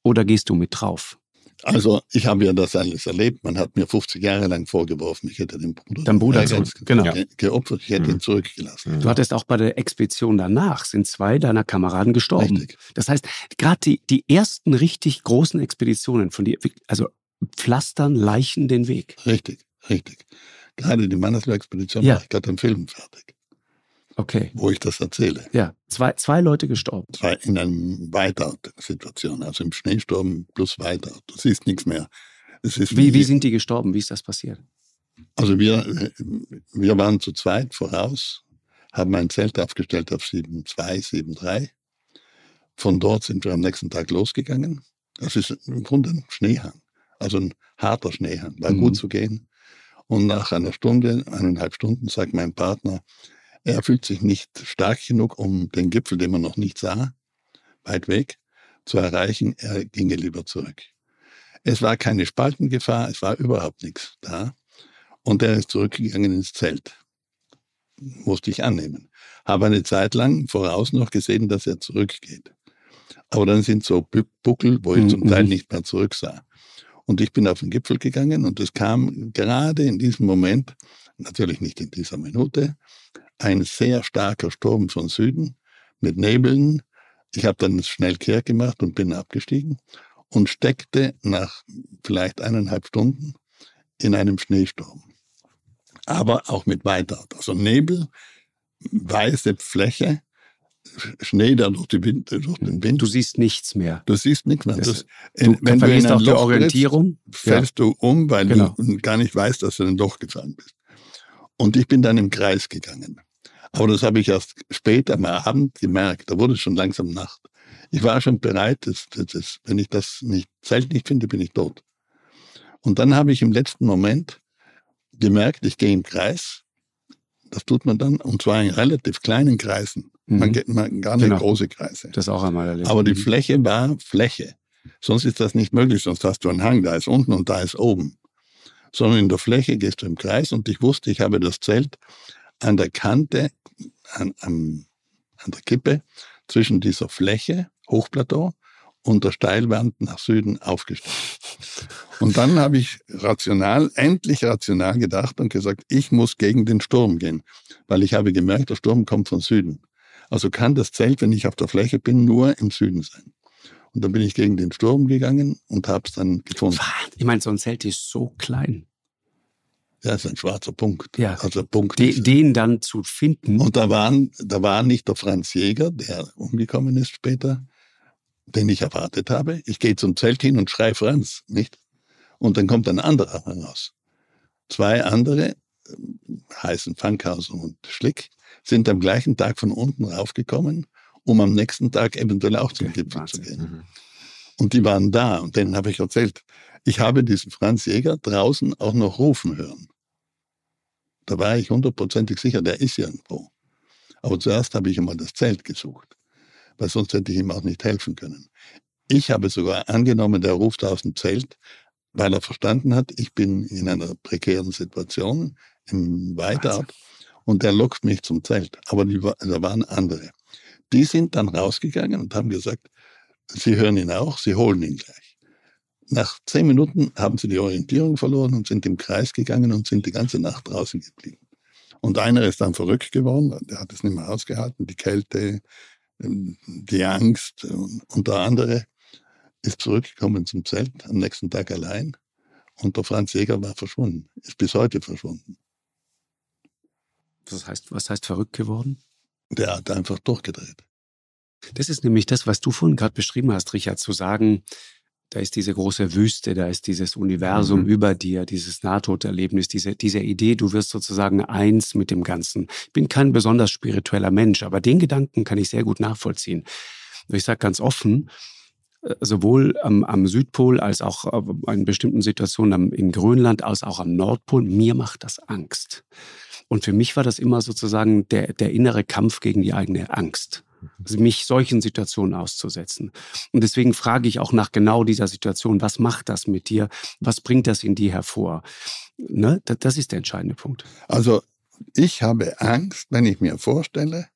Oder gehst du mit drauf? Also ich habe ja das alles erlebt. Man hat mir 50 Jahre lang vorgeworfen, ich hätte den Bruder, Dein Bruder zurück, genau. ge geopfert, ich hätte mhm. ihn zurückgelassen. Du hattest auch bei der Expedition danach, sind zwei deiner Kameraden gestorben. Richtig. Das heißt, gerade die, die ersten richtig großen Expeditionen von dir, also pflastern Leichen den Weg. Richtig, richtig. Gerade die Mannesberg-Expedition ja. mache ich gerade einen Film fertig. Okay. Wo ich das erzähle. Ja, zwei, zwei Leute gestorben. Zwei in einer Whiteout-Situation, also im Schneesturm plus Whiteout. Du siehst nichts mehr. wie, wie, wie sind die gestorben? Wie ist das passiert? Also wir, wir waren zu zweit voraus, haben ein Zelt aufgestellt auf 7.2, 7.3. Von dort sind wir am nächsten Tag losgegangen. Das ist im Grunde ein Schneehang also ein harter Schneehang, war mhm. gut zu gehen. Und nach einer Stunde, eineinhalb Stunden, sagt mein Partner, er fühlt sich nicht stark genug, um den Gipfel, den man noch nicht sah, weit weg, zu erreichen. Er ginge lieber zurück. Es war keine Spaltengefahr, es war überhaupt nichts da. Und er ist zurückgegangen ins Zelt. Musste ich annehmen. Habe eine Zeit lang voraus noch gesehen, dass er zurückgeht. Aber dann sind so Buckel, wo ich zum Teil mhm. nicht mehr zurücksah. Und ich bin auf den Gipfel gegangen und es kam gerade in diesem Moment, natürlich nicht in dieser Minute, ein sehr starker Sturm von Süden mit Nebeln. Ich habe dann schnell kehrt gemacht und bin abgestiegen und steckte nach vielleicht eineinhalb Stunden in einem Schneesturm. Aber auch mit Weitart. Also Nebel, weiße Fläche, Schnee da durch, die Wind, durch den Wind. Du siehst nichts mehr. Du siehst nichts mehr. Das, in, du wenn du in auch die Orientierung. Trittst, fällst ja. du um, weil genau. du gar nicht weißt, dass du in ein Loch gefallen bist. Und ich bin dann im Kreis gegangen. Aber das habe ich erst später am Abend gemerkt. Da wurde es schon langsam Nacht. Ich war schon bereit, das, das, das, wenn ich das nicht, Zelt nicht finde, bin ich tot. Und dann habe ich im letzten Moment gemerkt, ich gehe im Kreis. Das tut man dann, und zwar in relativ kleinen Kreisen. Man, mhm. man gar nicht genau. große Kreise. Das auch einmal erlebt. Aber die mhm. Fläche war Fläche. Sonst ist das nicht möglich, sonst hast du einen Hang, da ist unten und da ist oben. Sondern in der Fläche gehst du im Kreis und ich wusste, ich habe das Zelt an der Kante, an, an, an der Kippe zwischen dieser Fläche, Hochplateau, und der Steilwand nach Süden aufgestellt. Und dann habe ich rational, endlich rational gedacht und gesagt, ich muss gegen den Sturm gehen, weil ich habe gemerkt, der Sturm kommt von Süden. Also kann das Zelt, wenn ich auf der Fläche bin, nur im Süden sein. Und dann bin ich gegen den Sturm gegangen und habe es dann gefunden. Ich meine, so ein Zelt ist so klein. Ja, ist ein schwarzer Punkt. Ja. Also Punkt. De, den dann zu finden. Und da waren, da war nicht der Franz Jäger, der umgekommen ist später, den ich erwartet habe. Ich gehe zum Zelt hin und schreie Franz, nicht? Und dann kommt ein anderer heraus. Zwei andere, äh, heißen Fankhausen und Schlick, sind am gleichen Tag von unten raufgekommen, um am nächsten Tag eventuell auch zum Gipfel zu gehen. Mhm. Und die waren da und denen habe ich erzählt, ich habe diesen Franz Jäger draußen auch noch rufen hören. Da war ich hundertprozentig sicher, der ist irgendwo. Aber zuerst habe ich einmal das Zelt gesucht, weil sonst hätte ich ihm auch nicht helfen können. Ich habe sogar angenommen, der ruft aus dem Zelt, weil er verstanden hat, ich bin in einer prekären Situation im Weitart und der lockt mich zum Zelt. Aber die, da waren andere. Die sind dann rausgegangen und haben gesagt, sie hören ihn auch, sie holen ihn gleich. Nach zehn Minuten haben sie die Orientierung verloren und sind im Kreis gegangen und sind die ganze Nacht draußen geblieben. Und einer ist dann verrückt geworden, der hat es nicht mehr ausgehalten, die Kälte, ähm, die Angst. Und der andere ist zurückgekommen zum Zelt, am nächsten Tag allein. Und der Franz Jäger war verschwunden, ist bis heute verschwunden. Was heißt, was heißt verrückt geworden? Der hat einfach durchgedreht. Das ist nämlich das, was du vorhin gerade beschrieben hast, Richard, zu sagen, da ist diese große Wüste, da ist dieses Universum mhm. über dir, dieses Nahtoderlebnis, diese, diese Idee, du wirst sozusagen eins mit dem Ganzen. Ich bin kein besonders spiritueller Mensch, aber den Gedanken kann ich sehr gut nachvollziehen. Ich sage ganz offen, äh, sowohl am, am, Südpol als auch in bestimmten Situationen in Grönland als auch am Nordpol, mir macht das Angst. Und für mich war das immer sozusagen der, der innere Kampf gegen die eigene Angst also mich solchen Situationen auszusetzen. Und deswegen frage ich auch nach genau dieser Situation, was macht das mit dir? Was bringt das in dir hervor? Ne? Das ist der entscheidende Punkt. Also ich habe Angst, wenn ich mir vorstelle,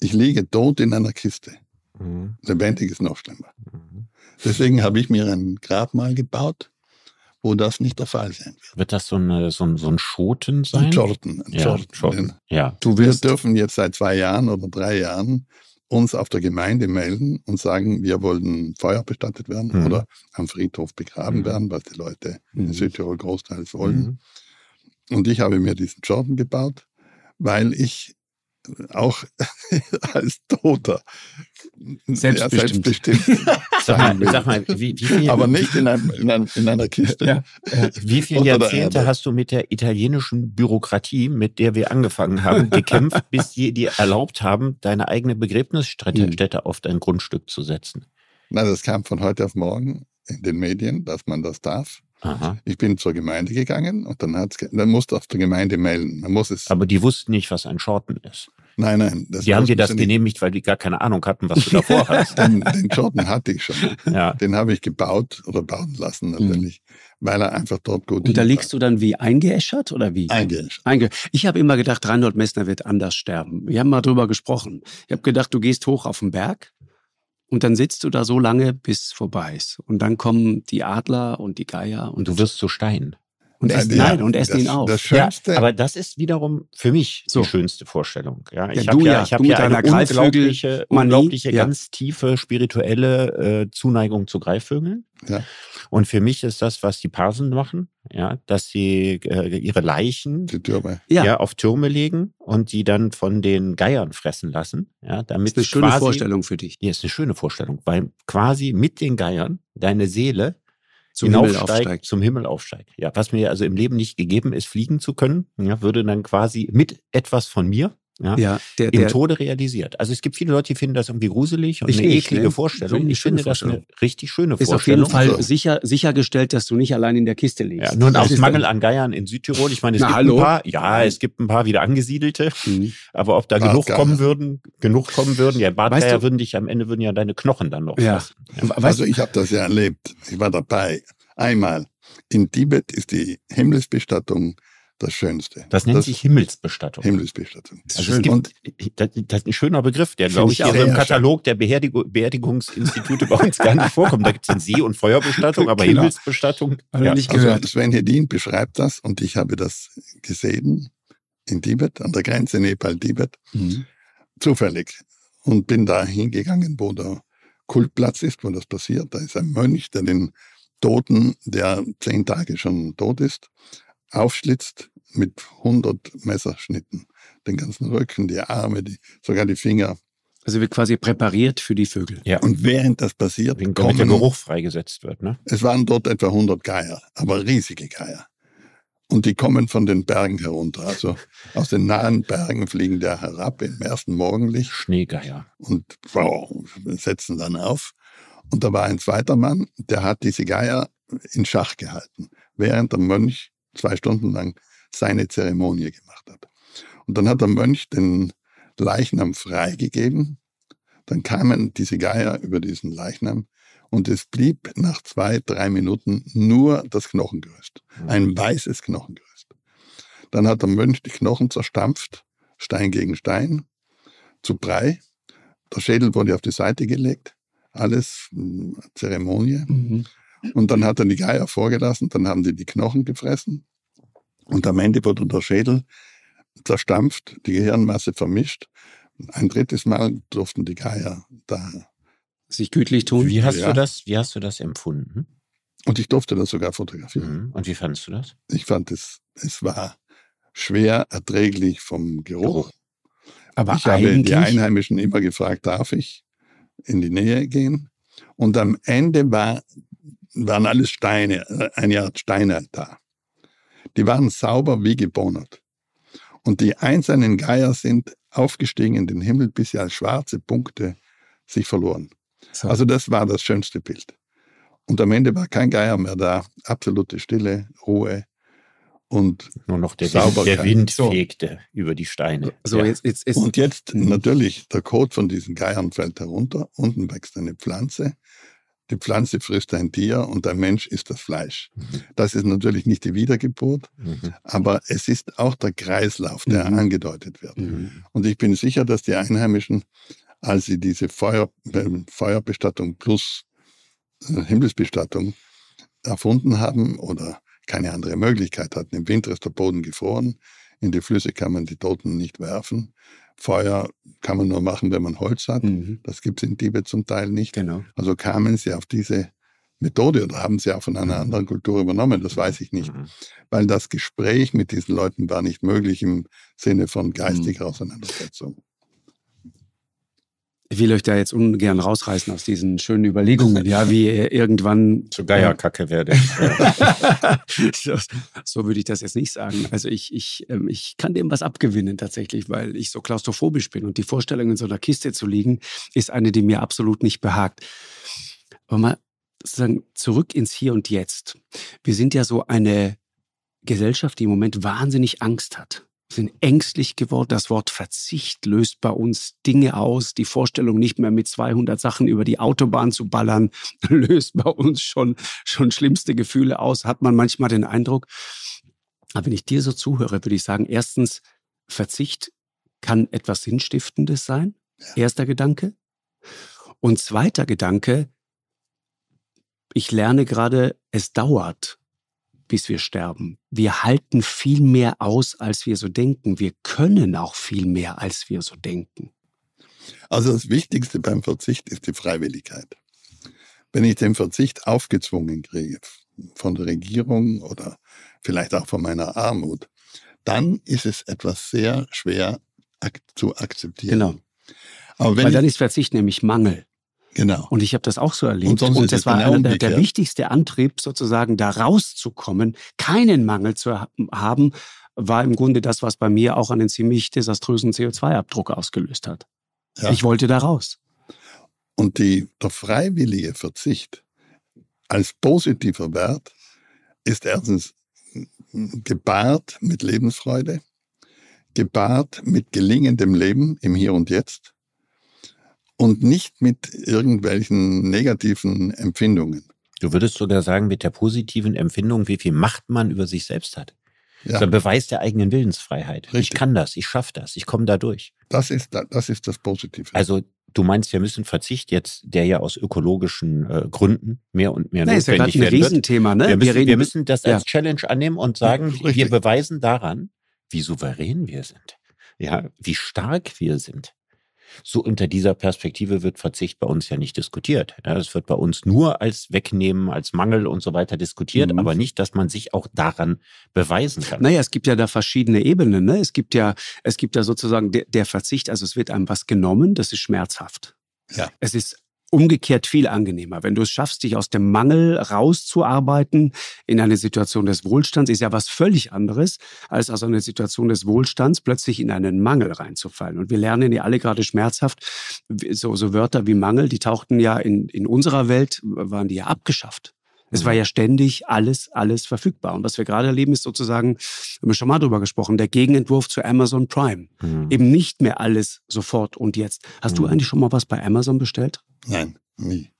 ich liege tot in einer Kiste. Mhm. Lebendig ist noch schlimmer. Mhm. Deswegen habe ich mir ein Grabmal gebaut wo das nicht der Fall sein wird. Wird das so, eine, so, ein, so ein Schoten sein? Ein Schoten. Ein ja, Schoten. Schoten. Ja. Du wir dürfen jetzt seit zwei Jahren oder drei Jahren uns auf der Gemeinde melden und sagen, wir wollen Feuer bestattet werden mhm. oder am Friedhof begraben mhm. werden, was die Leute mhm. in Südtirol großteils wollen. Mhm. Und ich habe mir diesen Jordan gebaut, weil ich auch als Toter selbstbestimmt. Ja, selbstbestimmt sag, mal, sag mal, wie, wie viel, aber nicht in, einem, in, einem, in einer Kiste. Ja. Wie viele Jahrzehnte hast du mit der italienischen Bürokratie, mit der wir angefangen haben, gekämpft, bis die dir erlaubt haben, deine eigene Begräbnisstätte auf dein Grundstück zu setzen? Na, das kam von heute auf morgen in den Medien, dass man das darf. Aha. Ich bin zur Gemeinde gegangen und dann, hat's, dann musste auf der Gemeinde melden. Man muss es Aber die wussten nicht, was ein Shorten ist. Nein, nein. die haben dir das genehmigt, weil die gar keine Ahnung hatten, was du davor hast. den, den Shorten hatte ich schon. Ja. Den habe ich gebaut oder bauen lassen natürlich, mhm. weil er einfach dort gut Und da liegst du dann wie eingeäschert oder wie? Eingeäschert. Einge ich habe immer gedacht, Reinhold Messner wird anders sterben. Wir haben mal drüber gesprochen. Ich habe gedacht, du gehst hoch auf den Berg und dann sitzt du da so lange, bis es vorbei ist. Und dann kommen die Adler und die Geier. Und, und du wirst zu Stein. Und essen, ja, nein, und essen das, ihn auf. Das Schönste. Ja, aber das ist wiederum für mich so. die schönste Vorstellung. Ja, ich ja, habe ja, ich hab ja eine unglaubliche, unglaubliche ganz tiefe spirituelle äh, Zuneigung zu Greifvögeln. Ja. Und für mich ist das, was die Parsen machen, ja, dass sie äh, ihre Leichen Türme. Ja. ja. auf Türme legen und die dann von den Geiern fressen lassen. Ja, damit das ist eine schöne Vorstellung für dich. Ja, ist eine schöne Vorstellung, weil quasi mit den Geiern deine Seele zum Himmel aufsteigt, zum Himmel aufsteigt. Ja, was mir also im Leben nicht gegeben ist, fliegen zu können, ja, würde dann quasi mit etwas von mir ja, ja der, im der, Tode realisiert. Also es gibt viele Leute, die finden das irgendwie gruselig und eine nicht, eklige ne? Vorstellung. Ich finde das eine richtig schöne ist Vorstellung. Ist auf jeden Fall sicher, sichergestellt, dass du nicht allein in der Kiste liegst. Ja, nur aus Mangel an Geiern in Südtirol. Ich meine, es Na, gibt hallo? ein paar, ja, es gibt ein paar wieder angesiedelte, mhm. aber ob da genug kommen würden, genug kommen würden, ja, weißt du, würden dich am Ende würden ja deine Knochen dann noch ja. Ja. Also ich habe das ja erlebt. Ich war dabei. Einmal. In Tibet ist die Himmelsbestattung das Schönste. Das nennt das sich Himmelsbestattung. Himmelsbestattung. Das, also gibt, das, das, ist ein schöner Begriff, der, glaube ich, so im Katalog der Beerdigung, Beerdigungsinstitute bei uns gar nicht vorkommt. Da gibt es See- und Feuerbestattung, aber genau. Himmelsbestattung. Ja. Nicht also gehört. Also Sven Hedin beschreibt das und ich habe das gesehen in Tibet, an der Grenze Nepal-Tibet, mhm. zufällig. Und bin da hingegangen, wo der Kultplatz ist, wo das passiert. Da ist ein Mönch, der den Toten, der zehn Tage schon tot ist, aufschlitzt mit 100 Messerschnitten. Den ganzen Rücken, die Arme, die, sogar die Finger. Also wird quasi präpariert für die Vögel. Ja. Und während das passiert, Wegen kommen, der Geruch freigesetzt wird. Ne? Es waren dort etwa 100 Geier, aber riesige Geier. Und die kommen von den Bergen herunter. Also aus den nahen Bergen fliegen da herab im ersten Morgenlicht. Schneegeier. Und wow, setzen dann auf. Und da war ein zweiter Mann, der hat diese Geier in Schach gehalten, während der Mönch zwei Stunden lang seine Zeremonie gemacht hat. Und dann hat der Mönch den Leichnam freigegeben. Dann kamen diese Geier über diesen Leichnam und es blieb nach zwei, drei Minuten nur das Knochengerüst. Ein mhm. weißes Knochengerüst. Dann hat der Mönch die Knochen zerstampft, Stein gegen Stein, zu Brei. Der Schädel wurde auf die Seite gelegt alles hm, Zeremonie. Mhm. Und dann hat er die Geier vorgelassen, dann haben die die Knochen gefressen. Und am Ende wurde der Schädel zerstampft, die Gehirnmasse vermischt. Ein drittes Mal durften die Geier da sich gütlich tun. Wie hast ja. du das, wie hast du das empfunden? Und ich durfte das sogar fotografieren. Mhm. Und wie fandest du das? Ich fand es, es war schwer erträglich vom Geruch. Aber ich habe die Einheimischen immer gefragt, darf ich? in die Nähe gehen. Und am Ende war, waren alles Steine, äh, eine Art Steinaltar. Die waren sauber wie gebonnert. Und die einzelnen Geier sind aufgestiegen in den Himmel, bis sie als schwarze Punkte sich verloren. So. Also das war das schönste Bild. Und am Ende war kein Geier mehr da. Absolute Stille, Ruhe und nur noch der, Wind, der Wind fegte über die Steine. So, ja. jetzt, jetzt, jetzt, und jetzt mhm. natürlich, der Kot von diesen Geiern fällt herunter, unten wächst eine Pflanze, die Pflanze frisst ein Tier und ein Mensch isst das Fleisch. Mhm. Das ist natürlich nicht die Wiedergeburt, mhm. aber es ist auch der Kreislauf, der mhm. angedeutet wird. Mhm. Und ich bin sicher, dass die Einheimischen, als sie diese Feuer, äh, Feuerbestattung plus äh, Himmelsbestattung erfunden haben oder keine andere Möglichkeit hatten. Im Winter ist der Boden gefroren, in die Flüsse kann man die Toten nicht werfen. Feuer kann man nur machen, wenn man Holz hat. Mhm. Das gibt es in Tibet zum Teil nicht. Genau. Also kamen sie auf diese Methode oder haben sie auch von einer mhm. anderen Kultur übernommen, das weiß ich nicht. Mhm. Weil das Gespräch mit diesen Leuten war nicht möglich im Sinne von geistiger mhm. Auseinandersetzung. Ich will euch da jetzt ungern rausreißen aus diesen schönen Überlegungen, ja, wie ihr irgendwann zu Geierkacke werde. so, so würde ich das jetzt nicht sagen. Also ich, ich, ähm, ich kann dem was abgewinnen tatsächlich, weil ich so klaustrophobisch bin und die Vorstellung in so einer Kiste zu liegen ist eine, die mir absolut nicht behagt. Aber mal sozusagen zurück ins Hier und Jetzt. Wir sind ja so eine Gesellschaft, die im Moment wahnsinnig Angst hat. Sind ängstlich geworden. Das Wort Verzicht löst bei uns Dinge aus. Die Vorstellung, nicht mehr mit 200 Sachen über die Autobahn zu ballern, löst bei uns schon, schon schlimmste Gefühle aus, hat man manchmal den Eindruck. Aber wenn ich dir so zuhöre, würde ich sagen, erstens, Verzicht kann etwas Sinnstiftendes sein. Erster Gedanke. Und zweiter Gedanke, ich lerne gerade, es dauert, bis wir sterben. Wir halten viel mehr aus, als wir so denken. Wir können auch viel mehr, als wir so denken. Also das Wichtigste beim Verzicht ist die Freiwilligkeit. Wenn ich den Verzicht aufgezwungen kriege von der Regierung oder vielleicht auch von meiner Armut, dann ist es etwas sehr schwer ak zu akzeptieren. Genau. Aber wenn Weil dann ist Verzicht nämlich Mangel. Genau. Und ich habe das auch so erlebt. Und, und das war genau der, der wichtigste Antrieb, sozusagen da rauszukommen, keinen Mangel zu haben, war im Grunde das, was bei mir auch einen ziemlich desaströsen CO2-Abdruck ausgelöst hat. Ja. Ich wollte da raus. Und die, der freiwillige Verzicht als positiver Wert ist erstens gepaart mit Lebensfreude, gepaart mit gelingendem Leben im Hier und Jetzt und nicht mit irgendwelchen negativen Empfindungen. Du würdest sogar sagen, mit der positiven Empfindung, wie viel Macht man über sich selbst hat. Ja. Das ist ein Beweis der eigenen Willensfreiheit. Richtig. Ich kann das, ich schaffe das, ich komme da durch. Das ist, das ist das Positive. Also du meinst, wir müssen Verzicht jetzt, der ja aus ökologischen äh, Gründen mehr und mehr Nein, notwendig ist ja ein Riesenthema, ne? Wir müssen, wir, wir müssen das als Challenge annehmen und sagen, ja, wir beweisen daran, wie souverän wir sind. Ja, wie stark wir sind. So unter dieser Perspektive wird Verzicht bei uns ja nicht diskutiert. Ja, es wird bei uns nur als Wegnehmen, als Mangel und so weiter diskutiert, mhm. aber nicht, dass man sich auch daran beweisen kann. Naja, es gibt ja da verschiedene Ebenen. Ne? Es gibt ja, es gibt ja sozusagen der, der Verzicht, also es wird einem was genommen, das ist schmerzhaft. Ja. Es ist umgekehrt viel angenehmer. Wenn du es schaffst, dich aus dem Mangel rauszuarbeiten in eine Situation des Wohlstands, ist ja was völlig anderes, als aus einer Situation des Wohlstands plötzlich in einen Mangel reinzufallen. Und wir lernen ja alle gerade schmerzhaft, so, so Wörter wie Mangel, die tauchten ja in, in unserer Welt, waren die ja abgeschafft. Es war mhm. ja ständig alles, alles verfügbar. Und was wir gerade erleben, ist sozusagen, haben wir schon mal drüber gesprochen, der Gegenentwurf zu Amazon Prime. Mhm. Eben nicht mehr alles sofort und jetzt. Hast mhm. du eigentlich schon mal was bei Amazon bestellt? Nein, nie.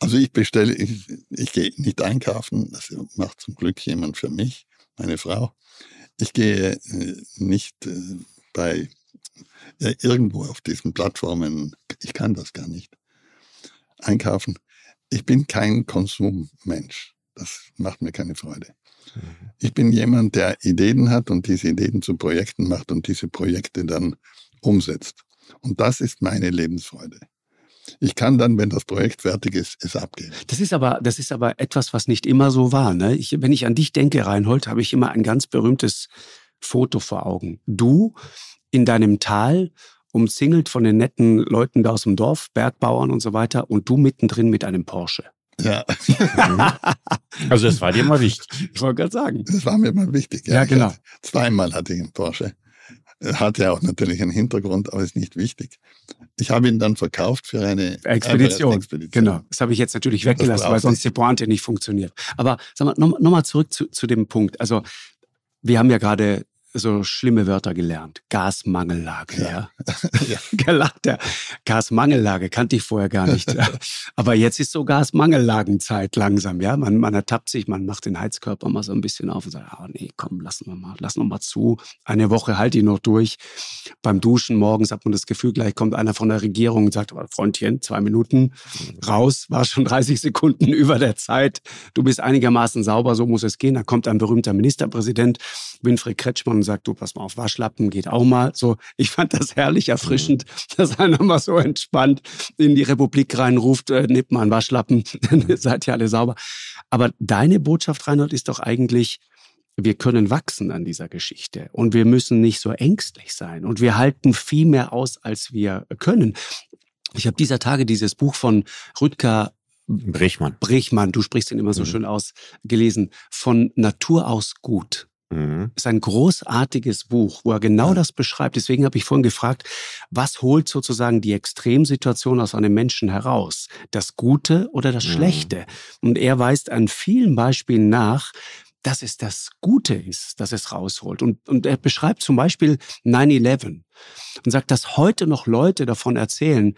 Also ich bestelle, ich, ich gehe nicht einkaufen, das macht zum Glück jemand für mich, meine Frau. Ich gehe äh, nicht äh, bei ja, irgendwo auf diesen Plattformen, ich kann das gar nicht, einkaufen. Ich bin kein Konsummensch. Das macht mir keine Freude. Mhm. Ich bin jemand, der Ideen hat und diese Ideen zu Projekten macht und diese Projekte dann umsetzt. Und das ist meine Lebensfreude. Ich kann dann, wenn das Projekt fertig ist, es abgeben. Das ist aber, das ist aber etwas, was nicht immer so war. Ne? Ich, wenn ich an dich denke, Reinhold, habe ich immer ein ganz berühmtes Foto vor Augen. Du in deinem Tal, umzingelt von den netten Leuten da aus dem Dorf, Bergbauern und so weiter, und du mittendrin mit einem Porsche. Ja. also das war dir immer wichtig. Ich wollte gerade sagen. Das war mir immer wichtig. Ja, ja genau. Hatte, zweimal hatte ich einen Porsche. Hat ja auch natürlich einen Hintergrund, aber ist nicht wichtig. Ich habe ihn dann verkauft für eine Expedition. Expedition. Genau. Das habe ich jetzt natürlich weggelassen, weil sonst die Pointe nicht funktioniert. Aber nochmal noch zurück zu, zu dem Punkt. Also, wir haben ja gerade so schlimme Wörter gelernt. Gasmangellage, ja. ja. Gelacht, ja. Gasmangellage kannte ich vorher gar nicht. Aber jetzt ist so Gasmangellagenzeit langsam, ja. Man, man ertappt sich, man macht den Heizkörper mal so ein bisschen auf und sagt, oh nee, komm, lassen wir mal, lassen wir mal zu. Eine Woche halt die noch durch. Beim Duschen morgens hat man das Gefühl, gleich kommt einer von der Regierung und sagt, Freundchen, zwei Minuten raus, war schon 30 Sekunden über der Zeit. Du bist einigermaßen sauber, so muss es gehen. Da kommt ein berühmter Ministerpräsident, Winfried Kretschmann, sagt, du, pass mal auf, Waschlappen geht auch mal. So, ich fand das herrlich erfrischend, mhm. dass einer mal so entspannt in die Republik reinruft, äh, nehmt mal einen Waschlappen, dann seid ihr alle sauber. Aber deine Botschaft, Reinhold, ist doch eigentlich, wir können wachsen an dieser Geschichte und wir müssen nicht so ängstlich sein und wir halten viel mehr aus, als wir können. Ich habe dieser Tage dieses Buch von Rüdger Brechmann. Brechmann, du sprichst ihn immer so mhm. schön aus, gelesen. Von Natur aus gut. Mhm. Ist ein großartiges Buch, wo er genau ja. das beschreibt. Deswegen habe ich vorhin gefragt, was holt sozusagen die Extremsituation aus einem Menschen heraus? Das Gute oder das mhm. Schlechte? Und er weist an vielen Beispielen nach, dass es das Gute ist, dass es rausholt. Und, und er beschreibt zum Beispiel 9-11 und sagt, dass heute noch Leute davon erzählen,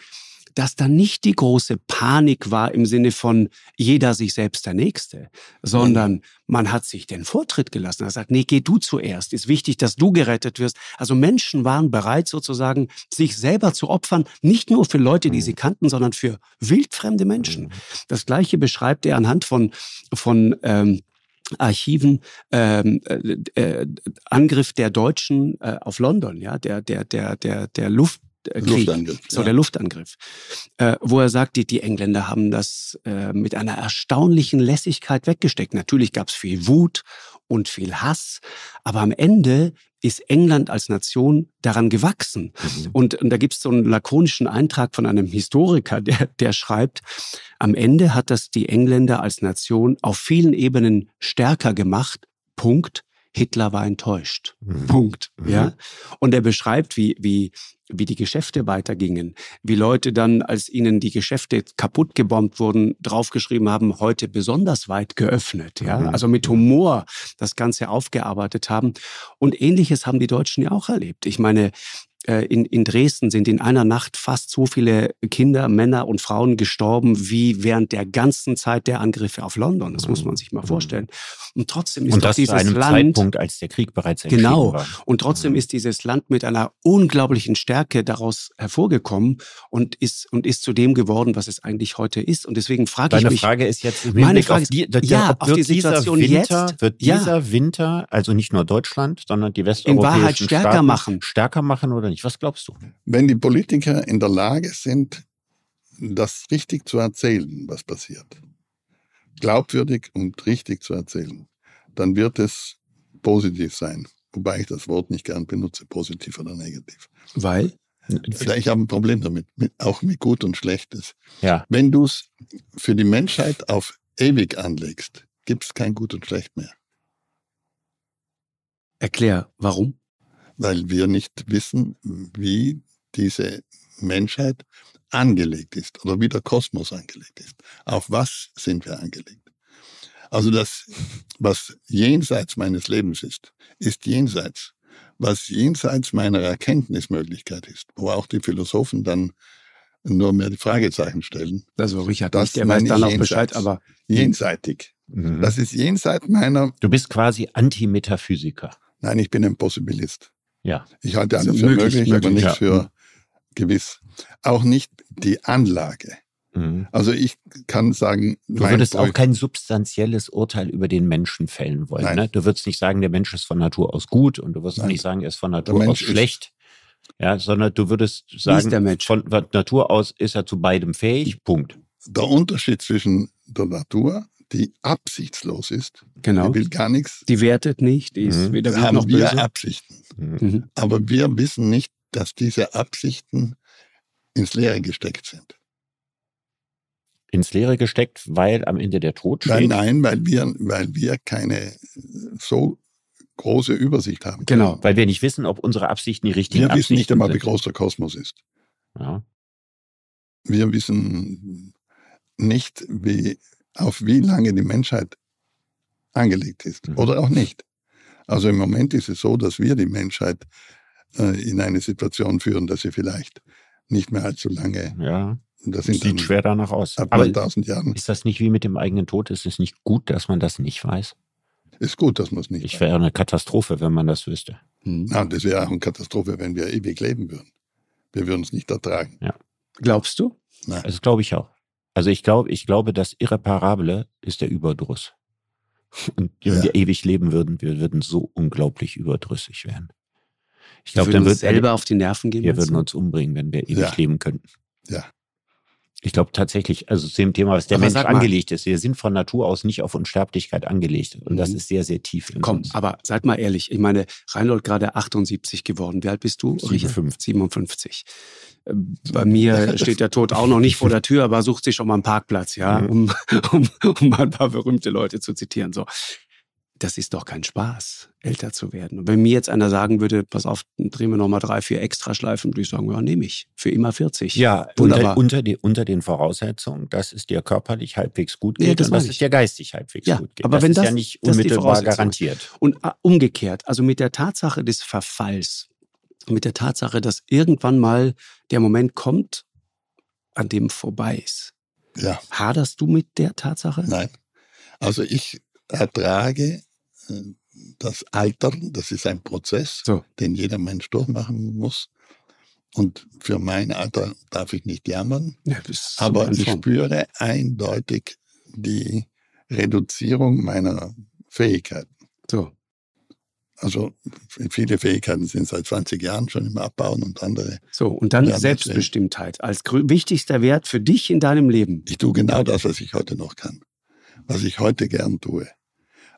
dass da nicht die große Panik war im Sinne von jeder sich selbst der Nächste, sondern man hat sich den Vortritt gelassen. Er sagt, nee, geh du zuerst. Ist wichtig, dass du gerettet wirst. Also Menschen waren bereit sozusagen, sich selber zu opfern, nicht nur für Leute, die sie kannten, sondern für wildfremde Menschen. Das Gleiche beschreibt er anhand von, von ähm, Archiven ähm, äh, äh, Angriff der Deutschen äh, auf London, ja, der der der der der Luft Krieg, Luftangriff, so ja. der Luftangriff, äh, wo er sagt, die, die Engländer haben das äh, mit einer erstaunlichen Lässigkeit weggesteckt. Natürlich gab es viel Wut und viel Hass, aber am Ende ist England als Nation daran gewachsen. Mhm. Und, und da gibt es so einen lakonischen Eintrag von einem Historiker, der, der schreibt, am Ende hat das die Engländer als Nation auf vielen Ebenen stärker gemacht. Punkt. Hitler war enttäuscht. Mhm. Punkt. Mhm. Ja. Und er beschreibt, wie, wie, wie die Geschäfte weitergingen, wie Leute dann, als ihnen die Geschäfte kaputt gebombt wurden, draufgeschrieben haben, heute besonders weit geöffnet. Ja. Mhm. Also mit Humor das Ganze aufgearbeitet haben. Und ähnliches haben die Deutschen ja auch erlebt. Ich meine, in, in Dresden sind in einer Nacht fast so viele Kinder, Männer und Frauen gestorben wie während der ganzen Zeit der Angriffe auf London. Das muss man sich mal vorstellen. Und trotzdem ist und das dieses zu einem Land, Zeitpunkt, als der Krieg bereits entschieden genau, war. Und trotzdem ist dieses Land mit einer unglaublichen Stärke daraus hervorgekommen und ist und ist zu dem geworden, was es eigentlich heute ist. Und deswegen frage Deine ich mich. Frage ist jetzt meine Frage auf die, ist, ja, auf die Situation Winter, jetzt wird dieser ja. Winter, also nicht nur Deutschland, sondern die westeuropäischen in Wahrheit stärker Staaten machen, stärker machen oder nicht? Was glaubst du? Wenn die Politiker in der Lage sind, das richtig zu erzählen, was passiert, glaubwürdig und richtig zu erzählen, dann wird es positiv sein. Wobei ich das Wort nicht gern benutze, positiv oder negativ. Weil? Ich habe ein Problem damit, mit, auch mit gut und schlechtes. Ja. Wenn du es für die Menschheit auf ewig anlegst, gibt es kein gut und schlecht mehr. Erklär, warum? Weil wir nicht wissen, wie diese Menschheit angelegt ist oder wie der Kosmos angelegt ist. Auf was sind wir angelegt? Also das, was jenseits meines Lebens ist, ist jenseits. Was jenseits meiner Erkenntnismöglichkeit ist, wo auch die Philosophen dann nur mehr die Fragezeichen stellen. Das war Richard das nicht, der weiß dann auch Bescheid, aber jenseitig. Mhm. Das ist jenseits meiner. Du bist quasi Antimetaphysiker. Nein, ich bin ein Possibilist. Ja. Ich halte alles für möglich, möglich, aber nicht ja. für mhm gewiss. Auch nicht die Anlage. Mhm. Also ich kann sagen, du würdest auch kein substanzielles Urteil über den Menschen fällen wollen. Ne? Du würdest nicht sagen, der Mensch ist von Natur aus gut und du wirst auch nicht sagen, er ist von Natur aus schlecht. Ja, sondern du würdest sagen, von Natur aus ist er zu beidem fähig. Punkt. Der Unterschied zwischen der Natur, die absichtslos ist, genau. die will gar nichts. Die wertet nicht, die ist mhm. weder gut noch böse. wir Absichten. Mhm. Aber wir wissen nicht, dass diese Absichten ins Leere gesteckt sind. Ins Leere gesteckt, weil am Ende der Tod steht? Nein, nein, weil wir, weil wir keine so große Übersicht haben. Genau, weil wir nicht wissen, ob unsere Absichten die richtigen wir Absichten sind. Wir wissen nicht einmal, sind. wie groß der Kosmos ist. Ja. Wir wissen nicht, wie, auf wie lange die Menschheit angelegt ist. Mhm. Oder auch nicht. Also im Moment ist es so, dass wir die Menschheit äh, in eine Situation führen, dass sie vielleicht nicht mehr allzu lange. Ja. Das sieht schwer danach aus. Ab Aber tausend Jahren. Ist das nicht wie mit dem eigenen Tod? Ist es nicht gut, dass man das nicht weiß? Ist gut, dass man es nicht ich weiß. wäre eine Katastrophe, wenn man das wüsste. Hm. Ja, das wäre auch eine Katastrophe, wenn wir ewig leben würden. Wir würden es nicht ertragen. Ja. Glaubst du? Nein. Das glaube ich auch. Also ich glaube, ich glaube, das Irreparable ist der Überdruss. Und wenn ja. wir ewig leben würden, wir würden so unglaublich überdrüssig werden. Ich glaube, dann wird selber auf die Nerven gehen. Wir würden uns umbringen, wenn wir ewig ja. leben könnten. Ja. Ich glaube tatsächlich, also zu dem Thema, was der aber Mensch angelegt ist, wir sind von Natur aus nicht auf Unsterblichkeit angelegt. Und mhm. das ist sehr, sehr tief in Komm, uns. aber seid mal ehrlich. Ich meine, Reinhold gerade 78 geworden. Wie alt bist du? 57. 57. Äh, bei mir steht der Tod auch noch nicht vor der Tür, aber sucht sich schon mal einen Parkplatz, ja, mhm. um, um, um mal ein paar berühmte Leute zu zitieren. So das ist doch kein Spaß, älter zu werden. Und wenn mir jetzt einer sagen würde, pass auf, drehen wir nochmal drei, vier Extraschleifen, würde ich sagen, ja, nehme ich. Für immer 40. Ja, unter, unter, die, unter den Voraussetzungen, dass es dir körperlich halbwegs gut geht ja, das und dass es dir geistig halbwegs ja, gut geht. Aber das wenn ist das, ja nicht unmittelbar garantiert. Und uh, umgekehrt, also mit der Tatsache des Verfalls, mit der Tatsache, dass irgendwann mal der Moment kommt, an dem vorbei ist. Ja. Haderst du mit der Tatsache? Nein. Also ich ertrage das Altern, das ist ein Prozess, so. den jeder Mensch durchmachen muss. Und für mein Alter darf ich nicht jammern. Ja, aber ich spüre eindeutig die Reduzierung meiner Fähigkeiten. So. Also viele Fähigkeiten sind seit 20 Jahren schon im Abbauen und andere. So, und dann Selbstbestimmtheit als wichtigster Wert für dich in deinem Leben. Ich tue genau das, was ich heute noch kann, was ich heute gern tue.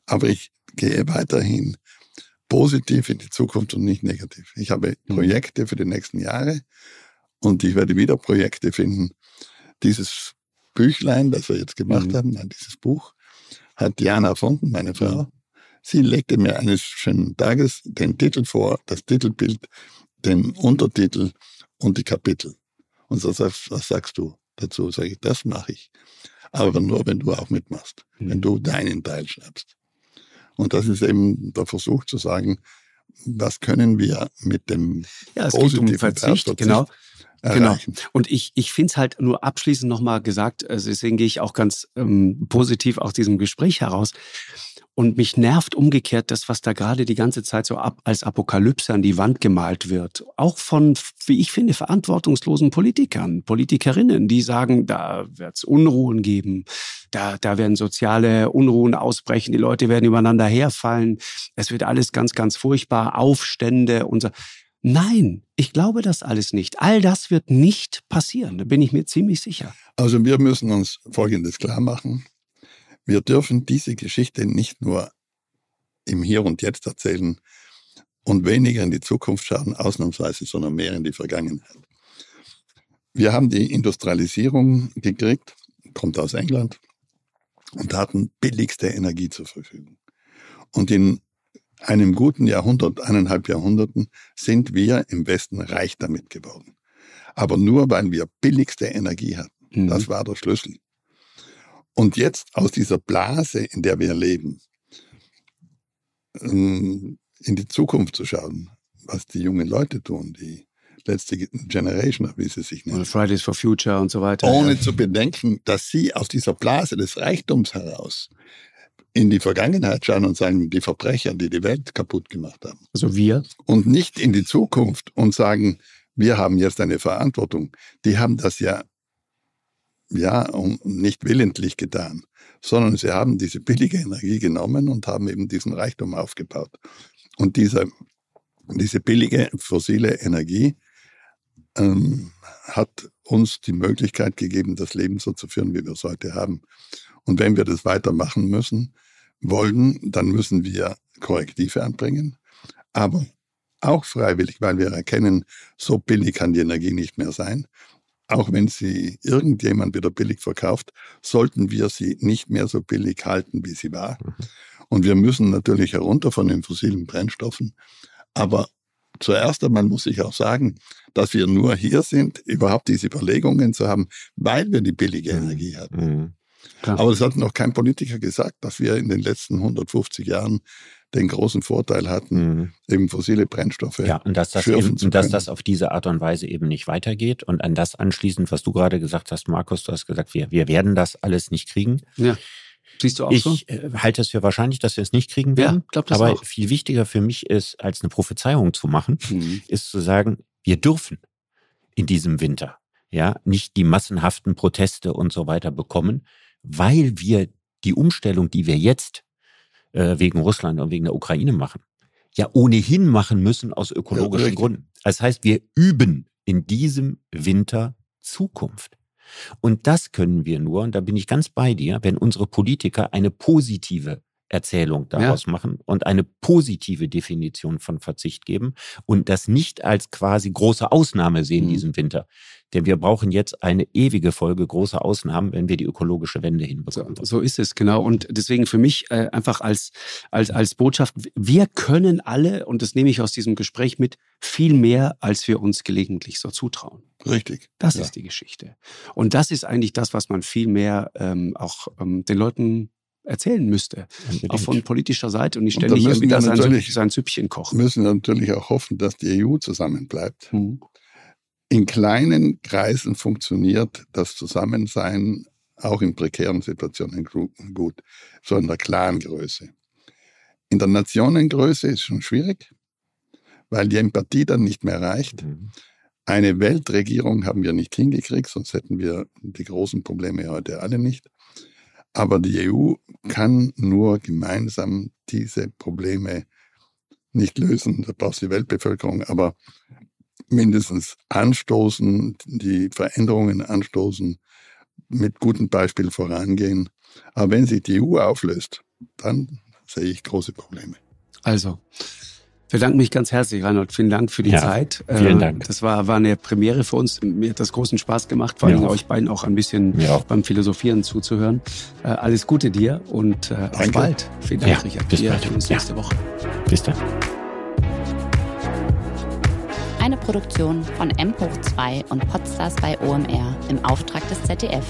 Aber ich gehe weiterhin positiv in die Zukunft und nicht negativ. Ich habe mhm. Projekte für die nächsten Jahre und ich werde wieder Projekte finden. Dieses Büchlein, das wir jetzt gemacht mhm. haben, dieses Buch, hat Diana erfunden, meine Frau. Sie legte mir eines schönen Tages den Titel vor, das Titelbild, den Untertitel und die Kapitel. Und so sagst, was sagst du dazu? Sage ich, das mache ich. Aber nur, wenn du auch mitmachst, mhm. wenn du deinen Teil schreibst. Und das ist eben der Versuch zu sagen, was können wir mit dem ja, es positiven geht um Verzicht, genau. Genau. Und ich, ich finde es halt nur abschließend nochmal gesagt, also deswegen gehe ich auch ganz ähm, positiv aus diesem Gespräch heraus. Und mich nervt umgekehrt das, was da gerade die ganze Zeit so ab, als Apokalypse an die Wand gemalt wird. Auch von, wie ich finde, verantwortungslosen Politikern, Politikerinnen, die sagen, da wird es Unruhen geben, da, da werden soziale Unruhen ausbrechen, die Leute werden übereinander herfallen, es wird alles ganz, ganz furchtbar, Aufstände und so. Nein, ich glaube das alles nicht. All das wird nicht passieren, da bin ich mir ziemlich sicher. Also wir müssen uns Folgendes klar machen. Wir dürfen diese Geschichte nicht nur im Hier und Jetzt erzählen und weniger in die Zukunft schauen, ausnahmsweise, sondern mehr in die Vergangenheit. Wir haben die Industrialisierung gekriegt, kommt aus England und hatten billigste Energie zur Verfügung. Und in einem guten Jahrhundert, eineinhalb Jahrhunderten, sind wir im Westen reich damit geworden. Aber nur, weil wir billigste Energie hatten. Mhm. Das war der Schlüssel. Und jetzt aus dieser Blase, in der wir leben, ähm, in die Zukunft zu schauen, was die jungen Leute tun, die letzte Generation, wie sie sich nennen. Fridays for Future und so weiter. Ohne ja. zu bedenken, dass sie aus dieser Blase des Reichtums heraus in die Vergangenheit schauen und sagen, die Verbrecher, die die Welt kaputt gemacht haben. Also wir? Und nicht in die Zukunft und sagen, wir haben jetzt eine Verantwortung. Die haben das ja ja, nicht willentlich getan, sondern sie haben diese billige Energie genommen und haben eben diesen Reichtum aufgebaut. Und diese, diese billige fossile Energie ähm, hat uns die Möglichkeit gegeben, das Leben so zu führen, wie wir es heute haben. Und wenn wir das weitermachen müssen, wollen, dann müssen wir Korrektive anbringen, aber auch freiwillig, weil wir erkennen, so billig kann die Energie nicht mehr sein auch wenn sie irgendjemand wieder billig verkauft, sollten wir sie nicht mehr so billig halten, wie sie war. Mhm. Und wir müssen natürlich herunter von den fossilen Brennstoffen. Aber zuerst einmal muss ich auch sagen, dass wir nur hier sind, überhaupt diese Überlegungen zu haben, weil wir die billige mhm. Energie hatten. Mhm. Aber es hat noch kein Politiker gesagt, dass wir in den letzten 150 Jahren den großen Vorteil hatten, mhm. eben fossile Brennstoffe. Ja, und dass das, eben, und dass das auf diese Art und Weise eben nicht weitergeht. Und an das anschließend, was du gerade gesagt hast, Markus, du hast gesagt, wir, wir werden das alles nicht kriegen. Ja. Siehst du auch ich so? Äh, halte es für wahrscheinlich, dass wir es nicht kriegen werden. Ja, glaub das Aber auch. viel wichtiger für mich ist, als eine Prophezeiung zu machen, mhm. ist zu sagen, wir dürfen in diesem Winter ja nicht die massenhaften Proteste und so weiter bekommen, weil wir die Umstellung, die wir jetzt äh, wegen Russland und wegen der Ukraine machen, ja ohnehin machen müssen aus ökologischen ja, Gründen. Das heißt, wir üben in diesem Winter Zukunft. Und das können wir nur, und da bin ich ganz bei dir, wenn unsere Politiker eine positive Erzählung daraus ja. machen und eine positive Definition von Verzicht geben und das nicht als quasi große Ausnahme sehen mhm. diesen Winter. Denn wir brauchen jetzt eine ewige Folge großer Ausnahmen, wenn wir die ökologische Wende hinbekommen. So, so ist es, genau. Und deswegen für mich äh, einfach als, als, als Botschaft, wir können alle, und das nehme ich aus diesem Gespräch mit, viel mehr, als wir uns gelegentlich so zutrauen. Richtig. Das ja. ist die Geschichte. Und das ist eigentlich das, was man viel mehr ähm, auch ähm, den Leuten erzählen müsste. Unbedingt. Auch von politischer Seite und nicht ständig und wieder sein, sein Süppchen kochen. müssen natürlich auch hoffen, dass die EU zusammenbleibt. Mhm. In kleinen Kreisen funktioniert das Zusammensein auch in prekären Situationen gut, so in der klaren Größe. In der Nationengröße ist es schon schwierig, weil die Empathie dann nicht mehr reicht. Mhm. Eine Weltregierung haben wir nicht hingekriegt, sonst hätten wir die großen Probleme heute alle nicht. Aber die EU kann nur gemeinsam diese Probleme nicht lösen. Da braucht die Weltbevölkerung, aber mindestens anstoßen, die Veränderungen anstoßen, mit gutem Beispiel vorangehen. Aber wenn sich die EU auflöst, dann sehe ich große Probleme. Also, bedanke mich ganz herzlich, Reinhold. Vielen Dank für die ja, Zeit. Vielen äh, Dank. Das war, war eine Premiere für uns. Mir hat das großen Spaß gemacht, vor allem euch beiden auch ein bisschen beim Philosophieren zuzuhören. Äh, alles Gute dir und äh, auf bald. Vielen Dank, ja, Richard. Bis bald. Bis nächste Woche. Bis dann. Eine Produktion von M hoch 2 und Podstars bei OMR im Auftrag des ZDF.